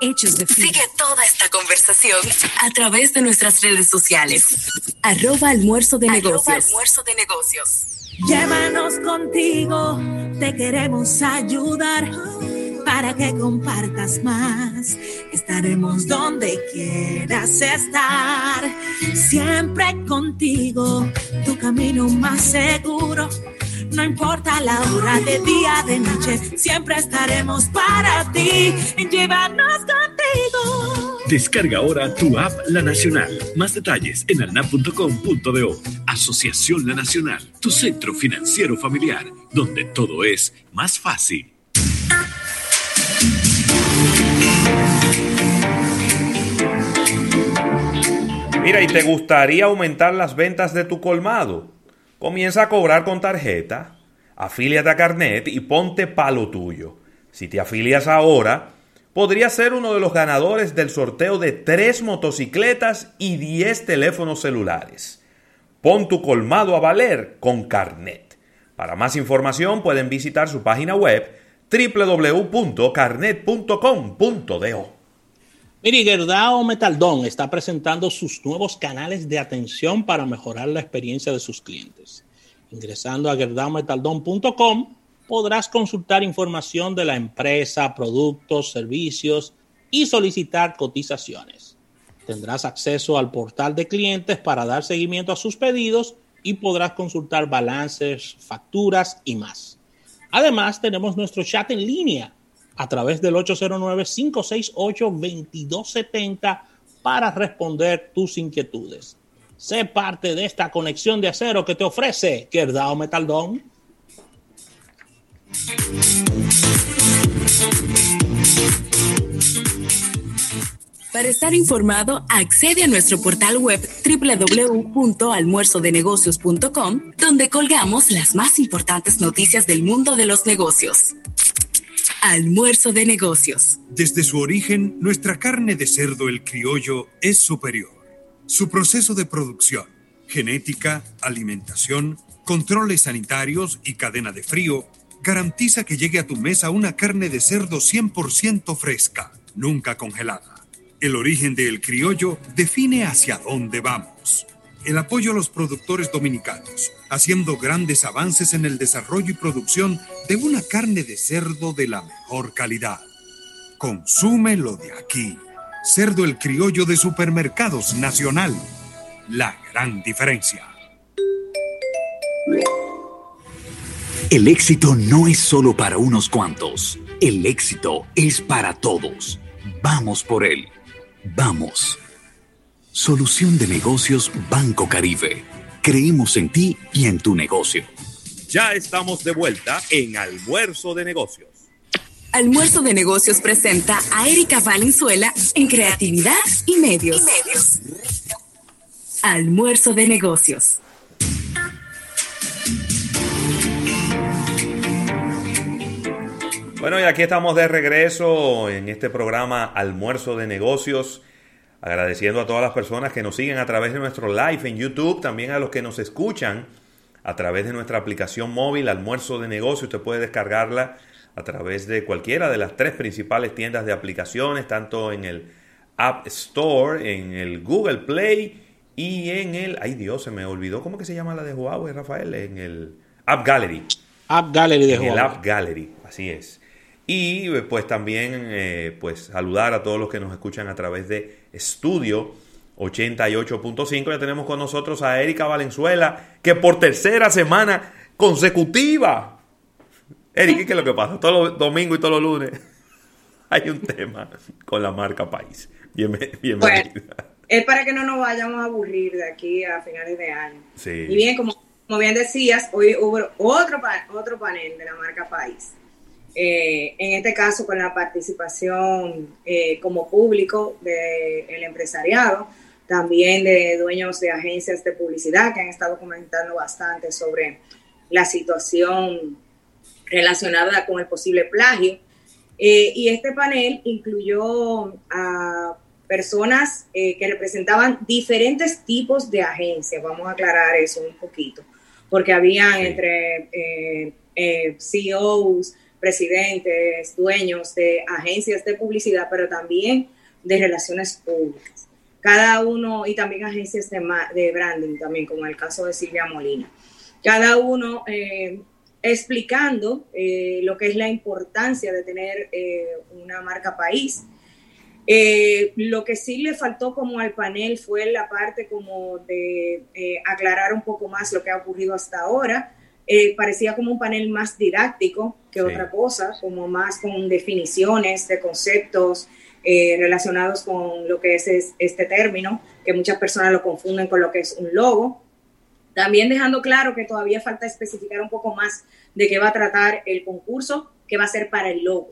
hechos de Sigue toda esta conversación a través de nuestras redes sociales. Arroba almuerzo de negocios. almuerzo de negocios. Llévanos contigo, te queremos ayudar para que compartas más. Estaremos donde quieras estar, siempre contigo, tu camino más seguro. No importa la hora de día, de noche, siempre estaremos para ti. Llévanos contigo. Descarga ahora tu app La Nacional. Más detalles en alnap.com.do. Asociación La Nacional, tu centro financiero familiar, donde todo es más fácil. Mira, ¿y te gustaría aumentar las ventas de tu colmado? Comienza a cobrar con tarjeta, afíliate a Carnet y ponte palo tuyo. Si te afilias ahora, podrías ser uno de los ganadores del sorteo de tres motocicletas y 10 teléfonos celulares. Pon tu colmado a valer con Carnet. Para más información pueden visitar su página web www.carnet.com.do. Miri, Gerdao Metaldón está presentando sus nuevos canales de atención para mejorar la experiencia de sus clientes. Ingresando a gerdaometaldón.com podrás consultar información de la empresa, productos, servicios y solicitar cotizaciones. Tendrás acceso al portal de clientes para dar seguimiento a sus pedidos y podrás consultar balances, facturas y más. Además, tenemos nuestro chat en línea a través del 809-568-2270 para responder tus inquietudes. Sé parte de esta conexión de acero que te ofrece Kerdao Metaldón. Para estar informado, accede a nuestro portal web www.almuerzodenegocios.com, donde colgamos las más importantes noticias del mundo de los negocios. Almuerzo de negocios. Desde su origen, nuestra carne de cerdo el criollo es superior. Su proceso de producción, genética, alimentación, controles sanitarios y cadena de frío garantiza que llegue a tu mesa una carne de cerdo 100% fresca, nunca congelada. El origen del criollo define hacia dónde vamos. El apoyo a los productores dominicanos, haciendo grandes avances en el desarrollo y producción de una carne de cerdo de la mejor calidad. Consume lo de aquí. Cerdo el criollo de supermercados nacional. La gran diferencia. El éxito no es solo para unos cuantos. El éxito es para todos. Vamos por él. Vamos. Solución de negocios Banco Caribe. Creemos en ti y en tu negocio. Ya estamos de vuelta en Almuerzo de Negocios. Almuerzo de Negocios presenta a Erika Valenzuela en Creatividad y Medios. Y medios. Almuerzo de Negocios. Bueno, y aquí estamos de regreso en este programa Almuerzo de Negocios. Agradeciendo a todas las personas que nos siguen a través de nuestro live en YouTube, también a los que nos escuchan a través de nuestra aplicación móvil Almuerzo de Negocios. Usted puede descargarla a través de cualquiera de las tres principales tiendas de aplicaciones, tanto en el App Store, en el Google Play y en el... Ay Dios, se me olvidó cómo que se llama la de Huawei, Rafael, en el App Gallery. App Gallery de en Huawei. El App Gallery, así es. Y pues también eh, pues saludar a todos los que nos escuchan a través de Estudio 88.5. Ya tenemos con nosotros a Erika Valenzuela, que por tercera semana consecutiva. Erika, ¿qué es lo que pasa? Todos los domingos y todos los lunes hay un tema con la marca País. Bienven- Bienvenida. Bueno, es para que no nos vayamos a aburrir de aquí a finales de año. Sí. Y bien, como, como bien decías, hoy hubo otro, otro panel de la marca País. Eh, en este caso con la participación eh, como público del empresariado, también de dueños de agencias de publicidad que han estado comentando bastante sobre la situación relacionada con el posible plagio. Eh, y este panel incluyó a personas eh, que representaban diferentes tipos de agencias, vamos a aclarar eso un poquito, porque había entre eh, CEOs, presidentes, dueños de agencias de publicidad, pero también de relaciones públicas. Cada uno, y también agencias de, de branding, también, como el caso de Silvia Molina. Cada uno explicando eh, lo que es la importancia de tener eh, una marca país. Eh, lo que sí le faltó como al panel fue la parte como de aclarar un poco más lo que ha ocurrido hasta ahora. parecía como un panel más didáctico que otra cosa, como más con definiciones de conceptos relacionados con lo que es este término, que muchas personas lo confunden con lo que es un logo. También dejando claro que todavía falta especificar un poco más de qué va a tratar el concurso, que va a ser para el logo,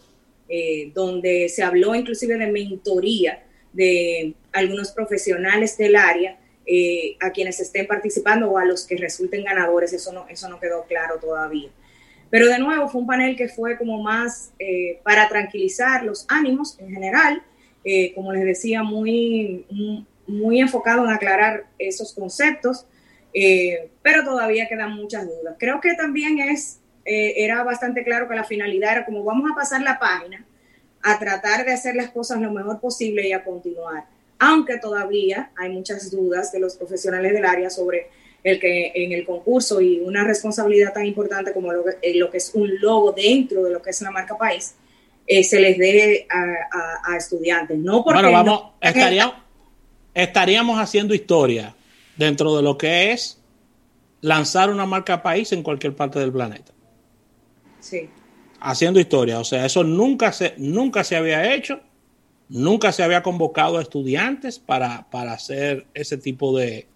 eh, donde se habló inclusive de mentoría de algunos profesionales del área eh, a quienes estén participando o a los que resulten ganadores, eso no, eso no quedó claro todavía. Pero de nuevo fue un panel que fue como más eh, para tranquilizar los ánimos en general, como les decía, muy, muy enfocado en aclarar esos conceptos eh, pero todavía quedan muchas dudas. Creo que también es, eh, era bastante claro que la finalidad era como vamos a pasar la página, a tratar de hacer las cosas lo mejor posible y a continuar, aunque todavía hay muchas dudas de los profesionales del área sobre el que en el concurso y una responsabilidad tan importante como lo que, eh, lo que es un logo dentro de lo que es la marca país, se les dé a, estudiantes. No porque bueno, vamos, estaríamos, estaríamos haciendo historia dentro de lo que es lanzar una marca país en cualquier parte del planeta. Sí. Haciendo historia, o sea, eso nunca se, nunca se había hecho, nunca se había convocado a estudiantes para, hacer ese tipo de,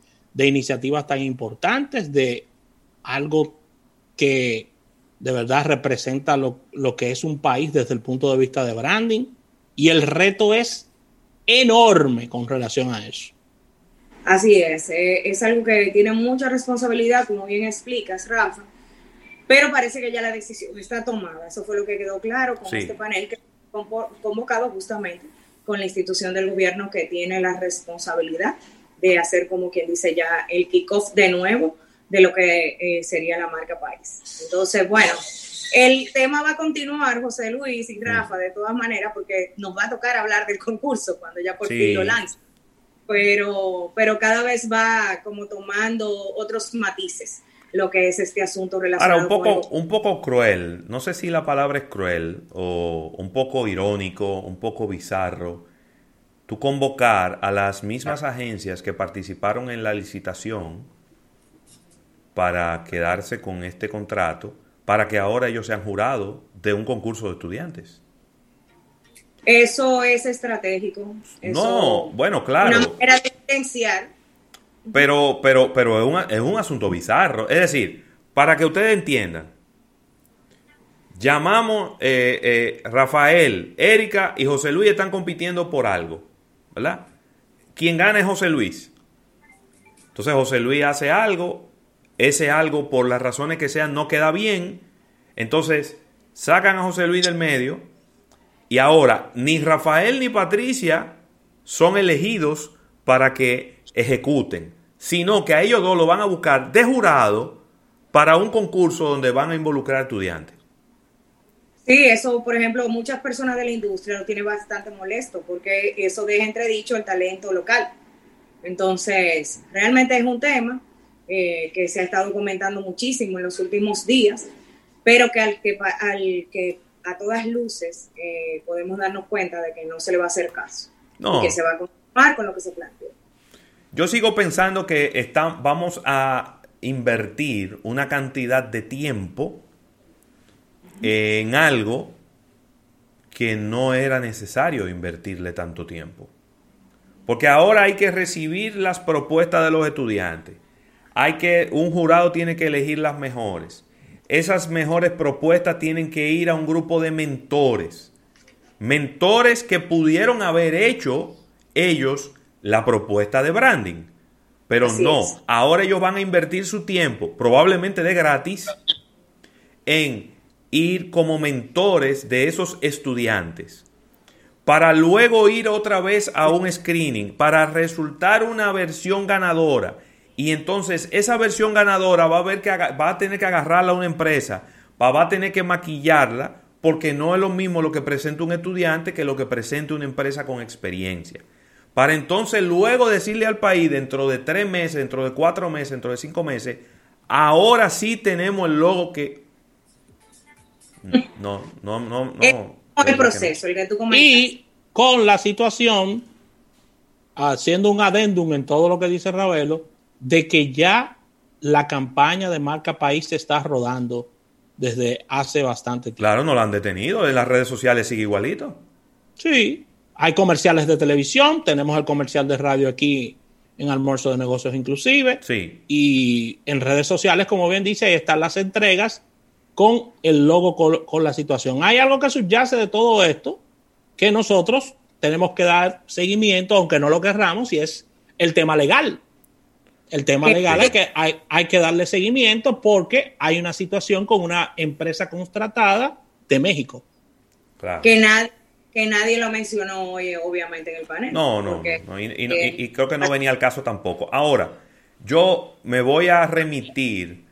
iniciativas tan importantes, de algo que de verdad representa lo, lo, que es un país desde el punto de vista de branding. Y el reto es enorme con relación a eso. Así es, eh, es algo que tiene mucha responsabilidad, como bien explicas, Rafa, pero parece que ya la decisión está tomada. Eso fue lo que quedó claro con este panel que fue convocado justamente con la institución del gobierno que tiene la responsabilidad de hacer, como quien dice ya, el kickoff de nuevo de lo que eh, sería la marca país. Entonces, bueno, el tema va a continuar, José Luis y Rafa, de todas maneras, porque nos va a tocar hablar del concurso cuando ya por fin lo lance. Pero, pero cada vez va como tomando otros matices lo que es este asunto relacionado Ahora, un poco, un poco cruel, no sé si la palabra es cruel o un poco irónico, un poco bizarro, tú convocar a las mismas agencias que participaron en la licitación para quedarse con este contrato, para que ahora ellos sean jurados de un concurso de estudiantes. Eso es estratégico. no, bueno, claro. Una manera de evidenciar. Pero, pero, pero es, un, es un asunto bizarro. Es decir, para que ustedes entiendan, llamamos eh, eh, Rafael, Erika y José Luis están compitiendo por algo, ¿verdad? Quien gana es José Luis. Entonces José Luis hace algo, ese algo por las razones que sean no queda bien, entonces sacan a José Luis del medio y ahora, ni Rafael ni Patricia son elegidos para que ejecuten, sino que a ellos dos lo van a buscar de jurado para un concurso donde van a involucrar estudiantes. Sí, eso, por ejemplo, muchas personas de la industria lo tienen bastante molesto porque eso deja entredicho el talento local. Entonces, realmente es un tema eh, que se ha estado comentando muchísimo en los últimos días, pero que al que, al que a todas luces eh, podemos darnos cuenta de que no se le va a hacer caso. Y que se va a continuar con lo que se planteó. Yo sigo pensando que están, vamos a invertir una cantidad de tiempo en algo que no era necesario invertirle tanto tiempo. Porque ahora hay que recibir las propuestas de los estudiantes. Hay que, un jurado tiene que elegir las mejores esas mejores propuestas tienen que ir a un grupo de mentores. Mentores que pudieron haber hecho ellos la propuesta de branding. Pero no, ahora ellos van a invertir su tiempo, probablemente de gratis, en ir como mentores de esos estudiantes para luego ir otra vez a un screening para resultar una versión ganadora. Y entonces esa versión ganadora va a, ver que va a tener que agarrarla a una empresa, va a tener que maquillarla, porque no es lo mismo lo que presenta un estudiante que lo que presenta una empresa con experiencia. Para entonces luego decirle al país dentro de tres meses, dentro de cuatro meses, dentro de cinco meses, ahora sí tenemos el logo que... No, no, no, no. El proceso, el que tú Y con la situación, haciendo un adendum en todo lo que dice Ravelo, de que ya la campaña de marca país se está rodando desde hace bastante tiempo. Claro, no la han detenido, en las redes sociales sigue igualito. Sí, hay comerciales de televisión, tenemos el comercial de radio aquí en Almuerzo de Negocios inclusive. Sí. Y en redes sociales, como bien dice, ahí están las entregas con el logo con, con la situación. Hay algo que subyace de todo esto que nosotros tenemos que dar seguimiento, aunque no lo querramos, y es el tema legal. El tema legal es que hay, hay que darle seguimiento porque hay una situación con una empresa contratada de México. Que, nadie que nadie lo mencionó hoy, obviamente, en el panel. No, no, y, creo que no venía al caso tampoco. Ahora, yo me voy a remitir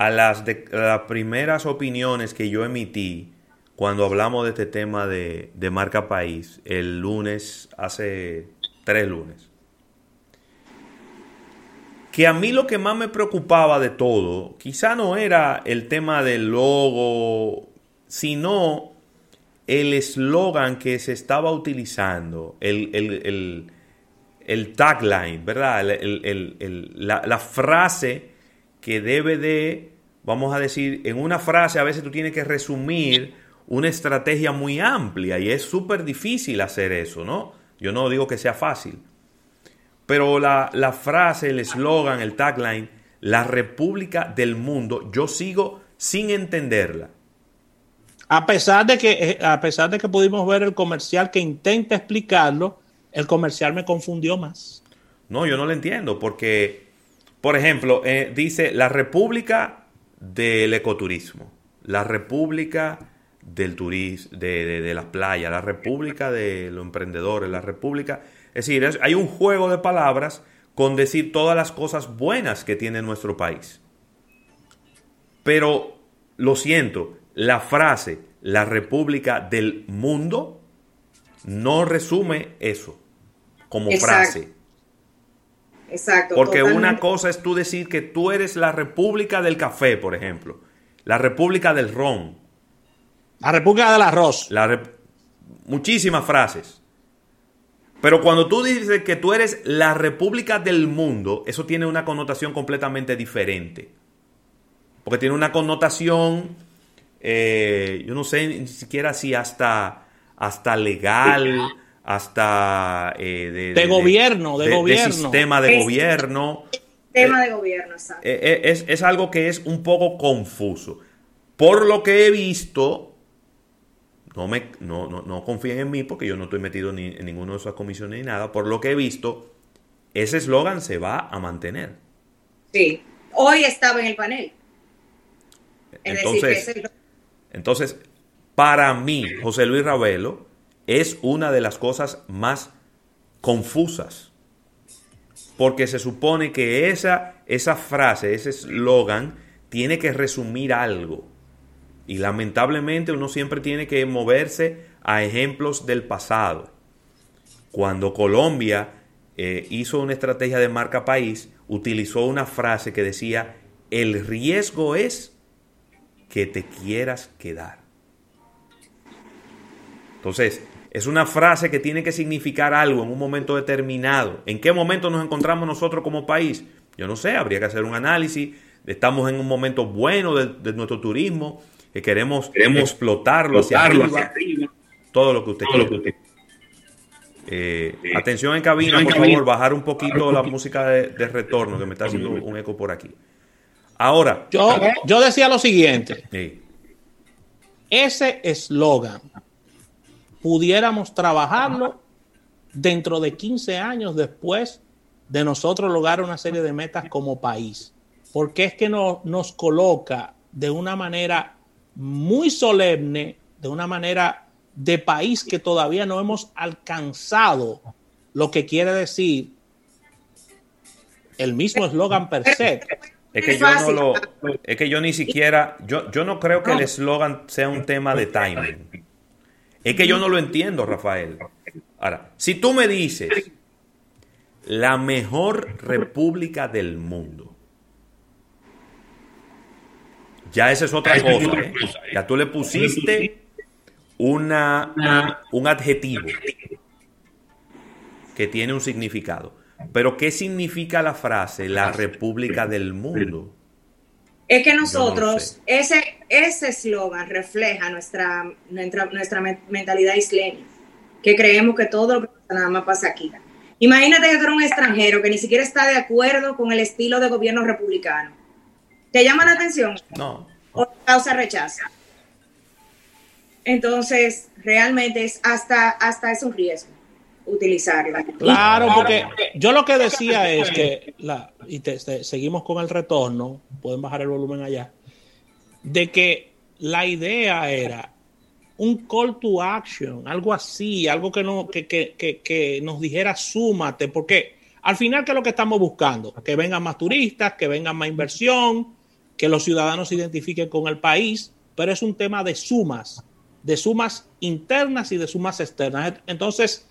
a las, de, las primeras opiniones que yo emití cuando hablamos de este tema de, de marca país el lunes, hace tres lunes que a mí lo que más me preocupaba de todo, quizá no era el tema del logo, sino el eslogan que se estaba utilizando, el, tagline, ¿verdad? La, frase que debe de, vamos a decir, en una frase a veces tú tienes que resumir una estrategia muy amplia y es súper difícil hacer eso, ¿no? Yo no digo que sea fácil. Pero la, frase, el eslogan, el tagline, la República del Mundo, yo sigo sin entenderla. A pesar de que, eh, a pesar de que pudimos ver el comercial que intenta explicarlo, el comercial me confundió más. No, yo no lo entiendo, porque, por ejemplo, eh, dice la República del Ecoturismo, la República del turismo, de, de las playas, la República de los emprendedores, la República es decir, hay un juego de palabras con decir todas las cosas buenas que tiene nuestro país. Pero, lo siento, la frase la República del Mundo no resume eso como frase. Exacto. Porque una cosa es tú decir que tú eres la República del Café, por ejemplo. La República del Ron. La República del Arroz. Muchísimas frases. Pero cuando tú dices que tú eres la república del mundo, eso tiene una connotación completamente diferente. Porque tiene una connotación, eh, yo no sé ni siquiera si hasta, hasta legal, hasta eh, de, gobierno, de, gobierno. sistema de gobierno. Sistema de gobierno, exacto. Eh, es, es algo que es un poco confuso. Por lo que he visto, no, me, no, no, confíen en mí porque yo no estoy metido ni en ninguna de esas comisiones ni nada. Por lo que he visto, ese eslogan se va a mantener. Sí, hoy estaba en el panel. entonces, entonces, para mí, José Luis Ravelo es una de las cosas más confusas. Porque se supone que esa, esa frase, ese eslogan, tiene que resumir algo. Y lamentablemente uno siempre tiene que moverse a ejemplos del pasado. Cuando Colombia eh, hizo una estrategia de marca país, utilizó una frase que decía, el riesgo es que te quieras quedar. Entonces, es una frase que tiene que significar algo en un momento determinado. ¿En qué momento nos encontramos nosotros como país? Yo no sé, habría que hacer un análisis. Estamos en un momento bueno de nuestro turismo, que queremos, queremos explotarlo, hacia, arriba, todo lo que usted quiera. Eh, atención en cabina, por favor, bajar un poquito la música de, retorno, que me está haciendo un eco por aquí. Ahora. Yo, yo decía lo siguiente. Ese eslogan pudiéramos trabajarlo dentro de 15 años después de nosotros lograr una serie de metas como país. Porque es que no, nos coloca de una manera muy solemne, de una manera de país que todavía no hemos alcanzado lo que quiere decir el mismo eslogan per se. Es que yo no lo, es que yo ni siquiera, yo, yo no creo que el eslogan sea un tema de timing. Es que yo no lo entiendo, Rafael. Ahora, si tú me dices la mejor república del mundo, ya esa es otra cosa. ¿eh? Ya tú le pusiste una, un adjetivo que tiene un significado. Pero ¿qué significa la frase la república del mundo? Es que nosotros, ese ese eslogan refleja nuestra, nuestra, nuestra mentalidad isleña, que creemos que todo lo que pasa nada más pasa aquí. Imagínate que tú eres un extranjero que ni siquiera está de acuerdo con el estilo de gobierno republicano. ¿Te llama la atención? No. ¿O causa rechazo? Entonces, realmente es hasta, hasta es un riesgo utilizarla. Claro, porque yo lo que decía es que, la, y seguimos con el retorno, pueden bajar el volumen allá, de que la idea era un call to action, algo así, algo que, no, que, que, que, nos dijera súmate, porque al final, ¿qué es lo que estamos buscando? Que vengan más turistas, que vengan más inversión, que los ciudadanos se identifiquen con el país, pero es un tema de sumas, de sumas internas y de sumas externas. Entonces,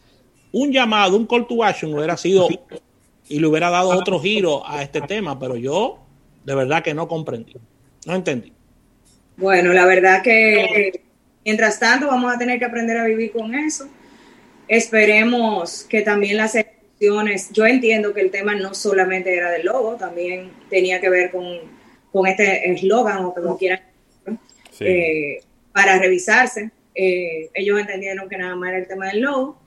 un llamado, un call to action hubiera sido y le hubiera dado otro giro a este tema, pero yo de verdad que no comprendí, no entendí. Bueno, la verdad que mientras tanto vamos a tener que aprender a vivir con eso. Esperemos que también las elecciones, yo entiendo que el tema no solamente era del logo, también tenía que ver con, con este eslogan o como quieran, eh, para revisarse. Eh, ellos entendieron que nada más era el tema del logo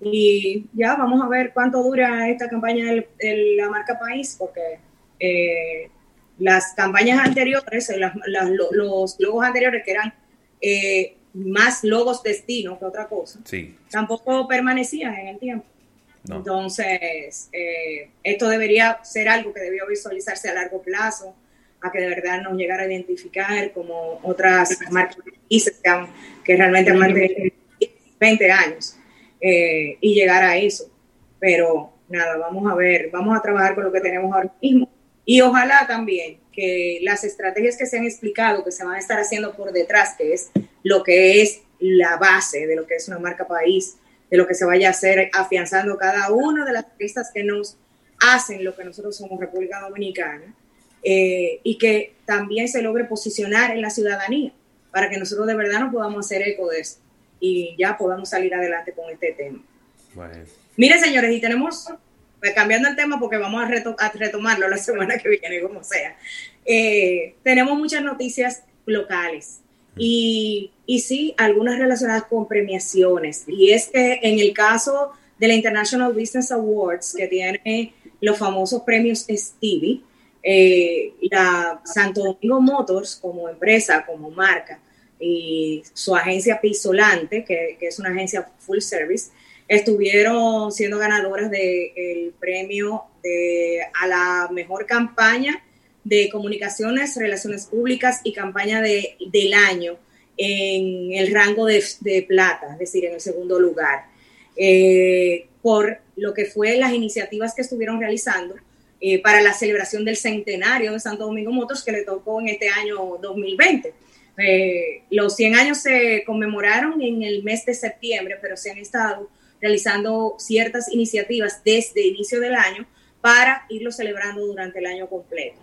y ya vamos a ver cuánto dura esta campaña de la marca país, porque eh, las campañas anteriores, los logos anteriores que eran eh, más logos destino que otra cosa, tampoco permanecían en el tiempo. Entonces, eh, esto debería ser algo que debió visualizarse a largo plazo, a que de verdad nos llegara a identificar como otras marcas que, que realmente han mantenido 20 años. Eh, y llegar a eso. Pero nada, vamos a ver, vamos a trabajar con lo que tenemos ahora mismo y ojalá también que las estrategias que se han explicado, que se van a estar haciendo por detrás, que es lo que es la base de lo que es una marca país, de lo que se vaya a hacer afianzando cada una de las pistas que nos hacen lo que nosotros somos República Dominicana, eh, y que también se logre posicionar en la ciudadanía para que nosotros de verdad nos podamos hacer eco de esto y ya podamos salir adelante con este tema. Miren, señores, y tenemos, pues, cambiando el tema porque vamos a, retomarlo la semana que viene, como sea, eh, tenemos muchas noticias locales. Y, y sí, algunas relacionadas con premiaciones. Y es que en el caso de la International Business Awards, que tiene los famosos premios Stevie, eh, la Santo Domingo Motors como empresa, como marca, y su agencia Pisolante, que, es una agencia full service, estuvieron siendo ganadoras del premio de, a la mejor campaña de comunicaciones, relaciones públicas y campaña de, del año en el rango de, plata, es decir, en el segundo lugar, eh, por lo que fue las iniciativas que estuvieron realizando eh, para la celebración del centenario de Santo Domingo Motos que le tocó en este año 2020. Los 100 años se conmemoraron en el mes de septiembre, pero se han estado realizando ciertas iniciativas desde inicio del año para irlo celebrando durante el año completo.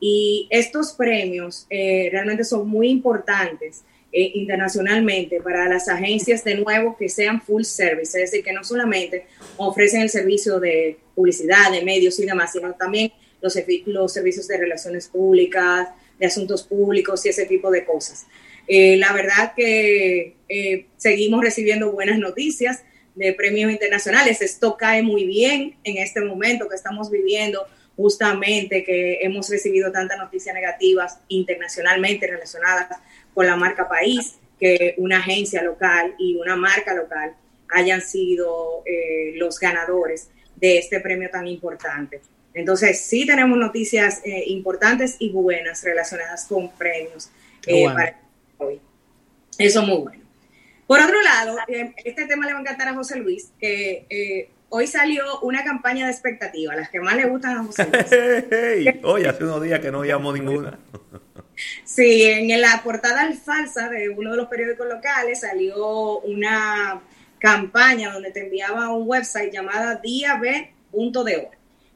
Y estos premios eh, realmente son muy importantes eh, internacionalmente para las agencias de nuevo que sean full service, es decir, que no solamente ofrecen el servicio de publicidad, de medios y demás, sino también los servicios de relaciones públicas, de asuntos públicos y ese tipo de cosas. Eh, la verdad que eh, seguimos recibiendo buenas noticias de premios internacionales. Esto cae muy bien en este momento que estamos viviendo, justamente que hemos recibido tantas noticias negativas internacionalmente relacionadas con la marca país, que una agencia local y una marca local hayan sido eh, los ganadores de este premio tan importante. Entonces, sí tenemos noticias eh, importantes y buenas relacionadas con premios eh, para hoy. Eso es muy bueno. Por otro lado, eh, este tema le va a encantar a José Luis, que eh, hoy salió una campaña de expectativa, las que más le gustan a José Luis. Oye, hace unos días que no llamó ninguna. Sí, en la portada falsa de uno de los periódicos locales salió una campaña donde te enviaba un website llamada diab.de,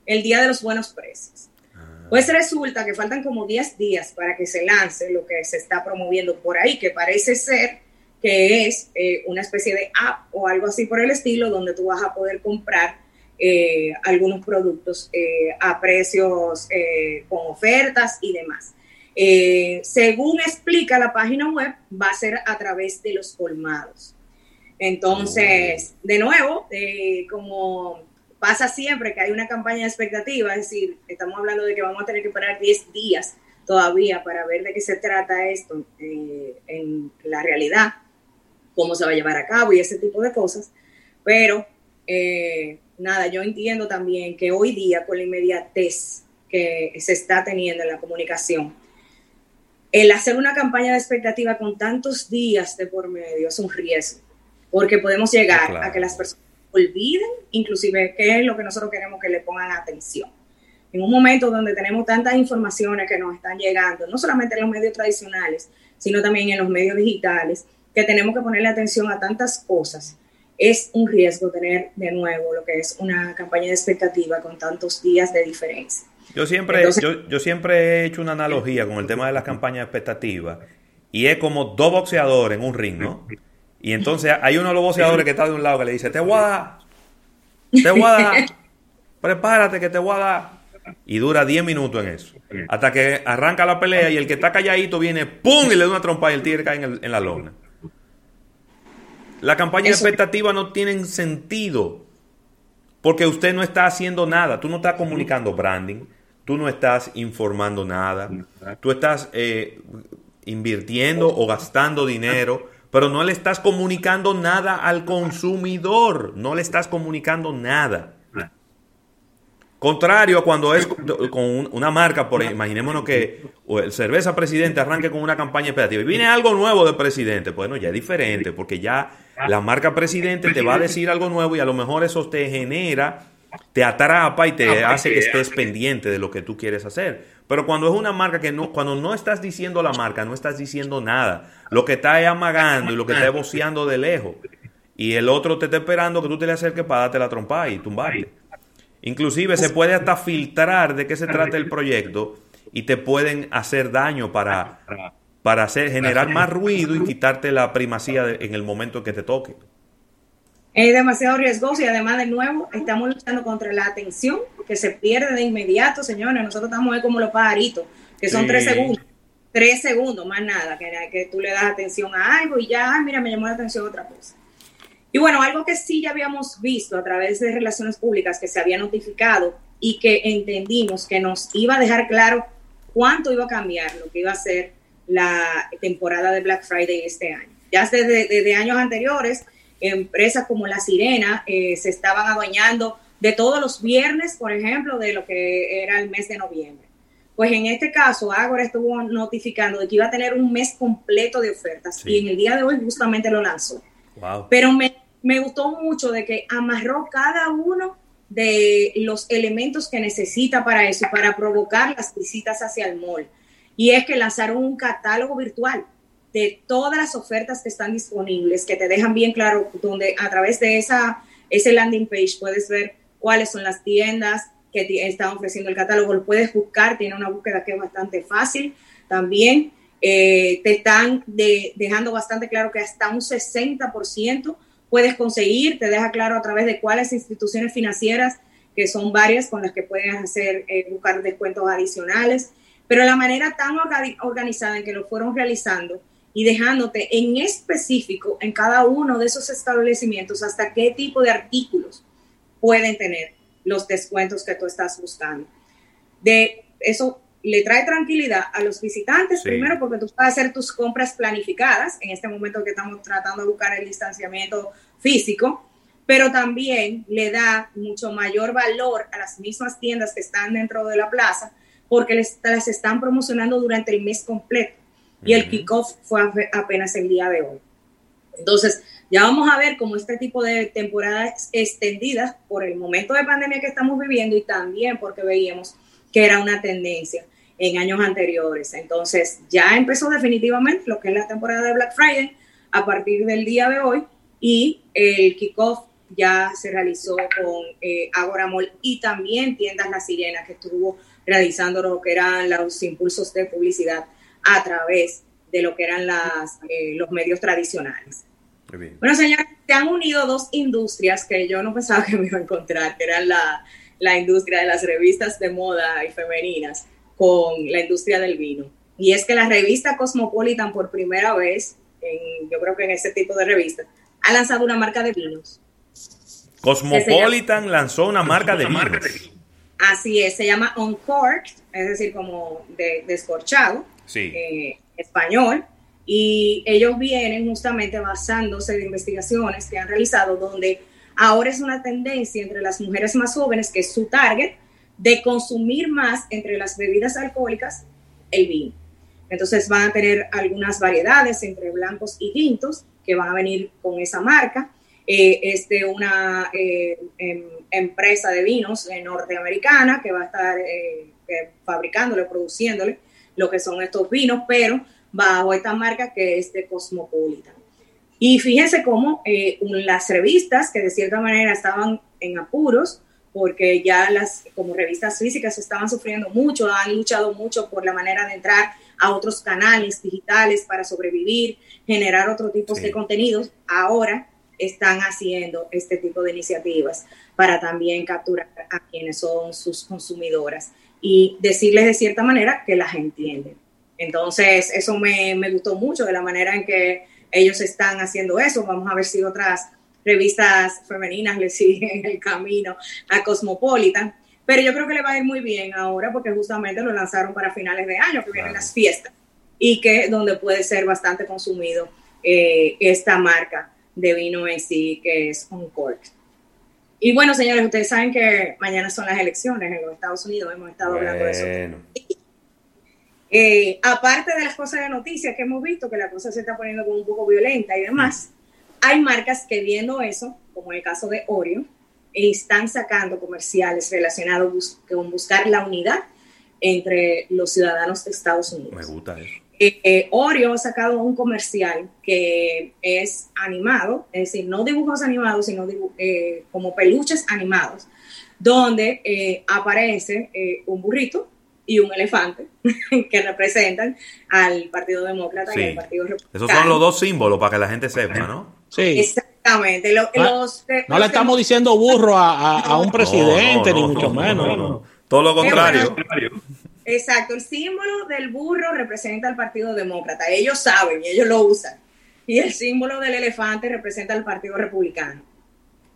el día de los buenos precios. Ah. Pues resulta que faltan como 10 días para que se lance lo que se está promoviendo por ahí, que parece ser que es eh, una especie de app o algo así por el estilo, donde tú vas a poder comprar eh, algunos productos eh, a precios con ofertas y demás. según explica la página web, va a ser a través de los colmados. Entonces, de nuevo, como pasa siempre que hay una campaña de expectativa, es decir, estamos hablando de que vamos a tener que esperar 10 días todavía para ver de qué se trata esto en la realidad cómo se va a llevar a cabo y ese tipo de cosas. Pero eh, nada, yo entiendo también que hoy día con la inmediatez que se está teniendo en la comunicación, el hacer una campaña de expectativa con tantos días de por medio es un riesgo, porque podemos llegar a que las personas olviden inclusive qué es lo que nosotros queremos que le pongan atención. En un momento donde tenemos tantas informaciones que nos están llegando, no solamente en los medios tradicionales, sino también en los medios digitales, que tenemos que ponerle atención a tantas cosas, es un riesgo tener de nuevo lo que es una campaña de expectativa con tantos días de diferencia. Yo siempre, yo, yo, siempre he hecho una analogía con el tema de las campañas de expectativa y es como dos boxeadores en un ring, ¿no? Y entonces hay uno de los boxeadores que está de un lado que le dice, te voy a dar, te voy a dar, prepárate que te voy a dar. Y dura 10 minutos en eso. Hasta que arranca la pelea y el que está calladito viene, ¡pum! y le da una trompa y el tigre cae en, en la lona. La campaña de expectativa no tiene sentido porque usted no está haciendo nada, tú no estás comunicando branding, tú no estás informando nada, tú estás eh, invirtiendo o gastando dinero, pero no le estás comunicando nada al consumidor, no le estás comunicando nada. Contrario a cuando es con una marca, por imaginémonos que el cerveza presidente arranque con una campaña expectativa y viene algo nuevo de presidente, bueno, ya es diferente, porque ya la marca presidente te va a decir algo nuevo y a lo mejor eso te genera, te atrapa y te hace que estés pendiente de lo que tú quieres hacer. Pero cuando es una marca que no, cuando no estás diciendo la marca, no estás diciendo nada, lo que está es amagando y lo que está es de lejos. Y el otro te está esperando que tú te le acerques para darte la trompa y tumbarte. Inclusive se puede hasta filtrar de qué se trata el proyecto y te pueden hacer daño para, para hacer, generar más ruido y quitarte la primacía en el momento que te toque. Es demasiado riesgoso y además de nuevo estamos luchando contra la atención que se pierde de inmediato, señores. Nosotros estamos ahí como los pajaritos, que son tres segundos. Tres segundos, más nada, que, que tú le das atención a algo y ya, mira, me llamó la atención otra cosa. Y bueno, algo que sí ya habíamos visto a través de relaciones públicas que se había notificado y que entendimos que nos iba a dejar claro cuánto iba a cambiar lo que iba a ser la temporada de Black Friday este año. Ya desde, años anteriores, empresas como La Sirena eh, se estaban adueñando de todos los viernes, por ejemplo, de lo que era el mes de noviembre. Pues en este caso, Agora estuvo notificando de que iba a tener un mes completo de ofertas y en el día de hoy justamente lo lanzó. Pero me me gustó mucho de que amarró cada uno de los elementos que necesita para eso, para provocar las visitas hacia el mall. Y es que lanzaron un catálogo virtual de todas las ofertas que están disponibles, que te dejan bien claro, donde a través de esa, ese landing page puedes ver cuáles son las tiendas que están ofreciendo el catálogo, lo puedes buscar, tiene una búsqueda que es bastante fácil también. Eh, te están dejando bastante claro que hasta un 60% puedes conseguir, te deja claro a través de cuáles instituciones financieras, que son varias con las que puedes hacer, eh, buscar descuentos adicionales, pero la manera tan organizada en que lo fueron realizando y dejándote en específico en cada uno de esos establecimientos hasta qué tipo de artículos pueden tener los descuentos que tú estás buscando. De eso le trae tranquilidad a los visitantes, primero porque tú puedes hacer tus compras planificadas, en este momento que estamos tratando de buscar el distanciamiento físico, pero también le da mucho mayor valor a las mismas tiendas que están dentro de la plaza porque les, las están promocionando durante el mes completo. Y el kickoff fue apenas el día de hoy. Entonces, ya vamos a ver cómo este tipo de temporadas extendidas por el momento de pandemia que estamos viviendo y también porque veíamos que era una tendencia en años anteriores. Entonces, ya empezó definitivamente lo que es la temporada de Black Friday a partir del día de hoy y el kickoff ya se realizó con eh, Agora Mall y también Tiendas La Sirena, que estuvo realizando lo que eran los impulsos de publicidad a través de lo que eran las, eh, los medios tradicionales. Bueno, señores, se han unido dos industrias que yo no pensaba que me iba a encontrar, que eran la, la industria de las revistas de moda y femeninas con la industria del vino. Y es que la revista Cosmopolitan por primera vez, en, yo creo que en ese tipo de revistas, ha lanzado una marca de vinos. Cosmopolitan lanzó una marca de vinos. Así es, se llama Uncorked, es decir, como de, descorchado, eh, español, y ellos vienen justamente basándose de investigaciones que han realizado donde ahora es una tendencia entre las mujeres más jóvenes, que es su target, de consumir más entre las bebidas alcohólicas el vino. Entonces van a tener algunas variedades entre blancos y tintos que van a venir con esa marca. Eh, es una eh, em, empresa de vinos eh, norteamericana que va a estar fabricándole, produciéndole lo que son estos vinos, pero bajo esta marca que es de Cosmopolitan. Y fíjense cómo las revistas que de cierta manera estaban en apuros, porque ya las como revistas físicas estaban sufriendo mucho, han luchado mucho por la manera de entrar a otros canales digitales para sobrevivir, generar otro tipo de contenidos. Ahora están haciendo este tipo de iniciativas para también capturar a quienes son sus consumidoras y decirles de cierta manera que las entienden. Entonces, eso me, me gustó mucho de la manera en que ellos están haciendo eso. Vamos a ver si otras revistas femeninas le siguen el camino a Cosmopolitan. Pero yo creo que le va a ir muy bien ahora porque justamente lo lanzaron para finales de año, que vienen las fiestas, y que donde puede ser bastante consumido eh, esta marca de vino en sí, que es Uncork. Y bueno, señores, ustedes saben que mañana son las elecciones en los Estados Unidos, hemos estado hablando de eso. Eh, aparte de las cosas de noticias que hemos visto, que la cosa se está poniendo como un poco violenta y demás, hay marcas que viendo eso, como el caso de Oreo, están sacando comerciales relacionados con buscar la unidad entre los ciudadanos de Estados Unidos. Me gusta eso. Eh, eh, Oreo ha sacado un comercial que es animado, es decir, no dibujos animados, sino eh, como peluches animados, donde aparece un burrito y un elefante que representan al Partido Demócrata y al Partido Republicano. Esos son los dos símbolos para que la gente sepa, ¿no? Sí. Exactamente. no, le estamos diciendo burro a, un presidente, ni mucho menos. Todo lo contrario. Exacto. El símbolo del burro representa al Partido Demócrata. Ellos saben y ellos lo usan. Y el símbolo del elefante representa al Partido Republicano.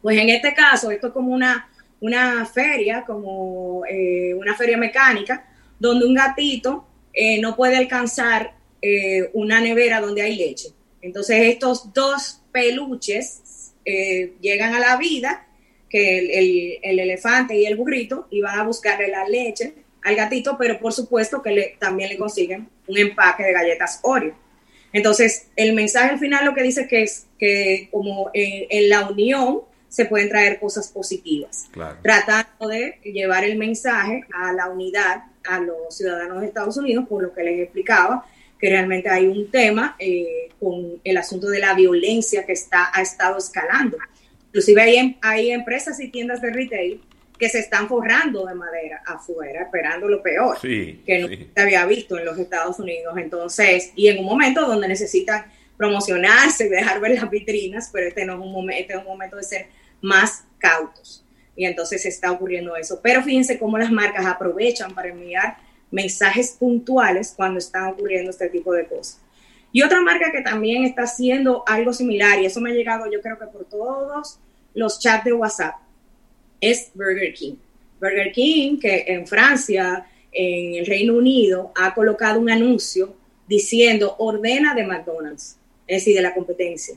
Pues en este caso, esto es como una, una feria, como eh, una feria mecánica, donde un gatito eh, no puede alcanzar eh, una nevera donde hay leche. Entonces estos dos peluches eh, llegan a la vida, que el, elefante y el burrito, y van a buscarle la leche al gatito, pero por supuesto que le, también le consiguen un empaque de galletas Oreo. Entonces, el mensaje al final lo que dice que es que como en, la unión se pueden traer cosas positivas, tratando de llevar el mensaje a la unidad a los ciudadanos de Estados Unidos, por lo que les explicaba, que realmente hay un tema eh, con el asunto de la violencia que está, ha estado escalando. Inclusive hay, em, hay empresas y tiendas de retail que se están forrando de madera afuera, esperando lo peor, que no se había visto en los Estados Unidos. Entonces, y en un momento donde necesitan promocionarse y dejar ver las vitrinas, pero este no es un momento, este es un momento de ser más cautos. Y entonces está ocurriendo eso. Pero fíjense cómo las marcas aprovechan para enviar mensajes puntuales cuando están ocurriendo este tipo de cosas. Y otra marca que también está haciendo algo similar, y eso me ha llegado yo creo que por todos los chats de WhatsApp, es Burger King. Burger King, que en Francia, en el Reino Unido, ha colocado un anuncio diciendo ordena de McDonald's, es decir, de la competencia.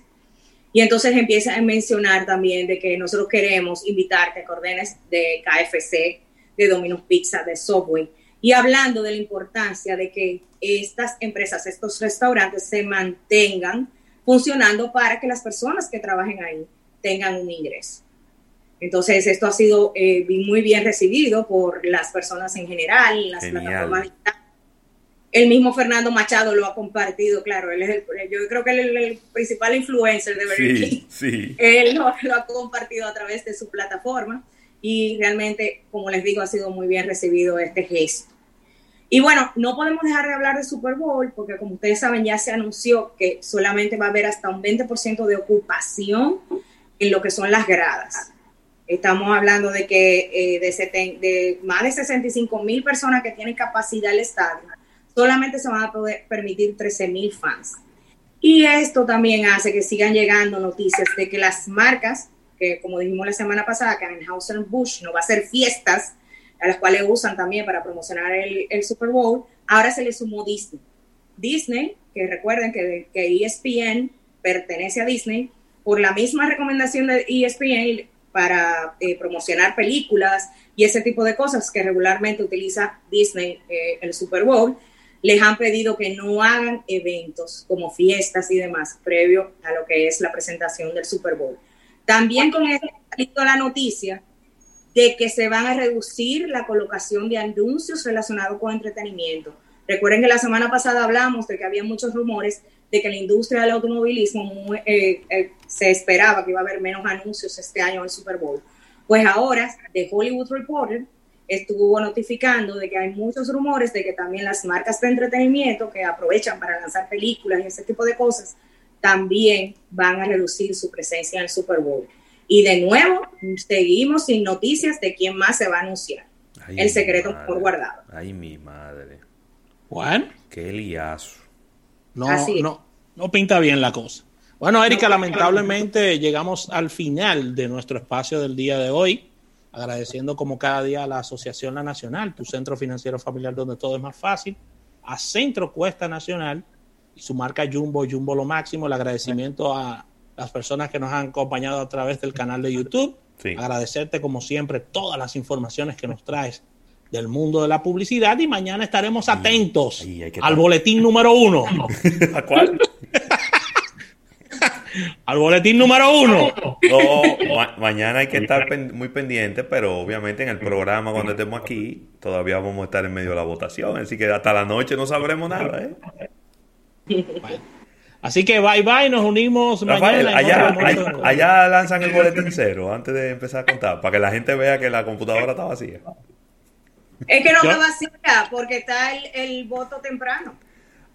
Y entonces empieza a mencionar también de que nosotros queremos invitarte a que ordenes de KFC, de Domino's Pizza, de Subway, y hablando de la importancia de que estas empresas, estos restaurantes se mantengan funcionando para que las personas que trabajen ahí tengan un ingreso. Entonces, esto ha sido eh, muy bien recibido por las personas en general, las plataformas digitales. El mismo Fernando Machado lo ha compartido, claro, él es el, yo creo que él es el principal influencer de Burger Sí, Él lo, lo, ha compartido a través de su plataforma y realmente, como les digo, ha sido muy bien recibido este gesto. Y bueno, no podemos dejar de hablar de Super Bowl porque como ustedes saben ya se anunció que solamente va a haber hasta un 20% de ocupación en lo que son las gradas. Estamos hablando de que eh, de, más de 65 mil personas que tienen capacidad el estadio, solamente se van a poder permitir 13 mil fans. Y esto también hace que sigan llegando noticias de que las marcas, que como dijimos la semana pasada, que Anheuser Busch no va a hacer fiestas, a las cuales usan también para promocionar el, el Super Bowl, ahora se le sumó Disney. Disney, que recuerden que, que ESPN pertenece a Disney, por la misma recomendación de ESPN para eh, promocionar películas y ese tipo de cosas que regularmente utiliza Disney eh, el Super Bowl, les han pedido que no hagan eventos como fiestas y demás previo a lo que es la presentación del Super Bowl. También con esto ha la noticia de que se van a reducir la colocación de anuncios relacionados con entretenimiento. Recuerden que la semana pasada hablamos de que había muchos rumores de que la industria del automovilismo eh, eh, se esperaba que iba a haber menos anuncios este año en el Super Bowl. Pues ahora, The Hollywood Reporter estuvo notificando de que hay muchos rumores de que también las marcas de entretenimiento que aprovechan para lanzar películas y ese tipo de cosas, también van a reducir su presencia en el Super Bowl. Y de nuevo, seguimos sin noticias de quién más se va a anunciar. el secreto por guardado. Ay, mi madre. Juan. Qué liazo. No, no, no pinta bien la cosa. Bueno, Erika, lamentablemente llegamos al final de nuestro espacio del día de hoy, agradeciendo como cada día a la Asociación La Nacional, tu centro financiero familiar donde todo es más fácil, a Centro Cuesta Nacional y su marca Jumbo, Jumbo lo máximo, el agradecimiento a las personas que nos han acompañado a través del canal de YouTube. Agradecerte como siempre todas las informaciones que nos traes del mundo de la publicidad y mañana estaremos atentos al boletín número uno. ¿A cuál? al boletín número uno. mañana hay que estar muy pendiente, pero obviamente en el programa cuando estemos aquí todavía vamos a estar en medio de la votación, así que hasta la noche no sabremos nada. ¿eh? Así que bye bye, nos unimos mañana. Allá, allá lanzan el boletín cero antes de empezar a contar, para que la gente vea que la computadora está vacía. Es que no me vacila porque está el, el voto temprano.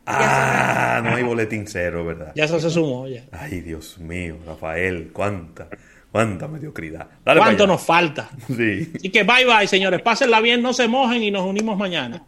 Ah, no hay boletín cero, ¿verdad? Ya eso se sumó, ya. Ay, Dios mío, Rafael, cuánta, cuánta mediocridad. ¿Cuánto nos falta? Sí. Así que bye bye, señores. Pásenla bien, no se mojen y nos unimos mañana.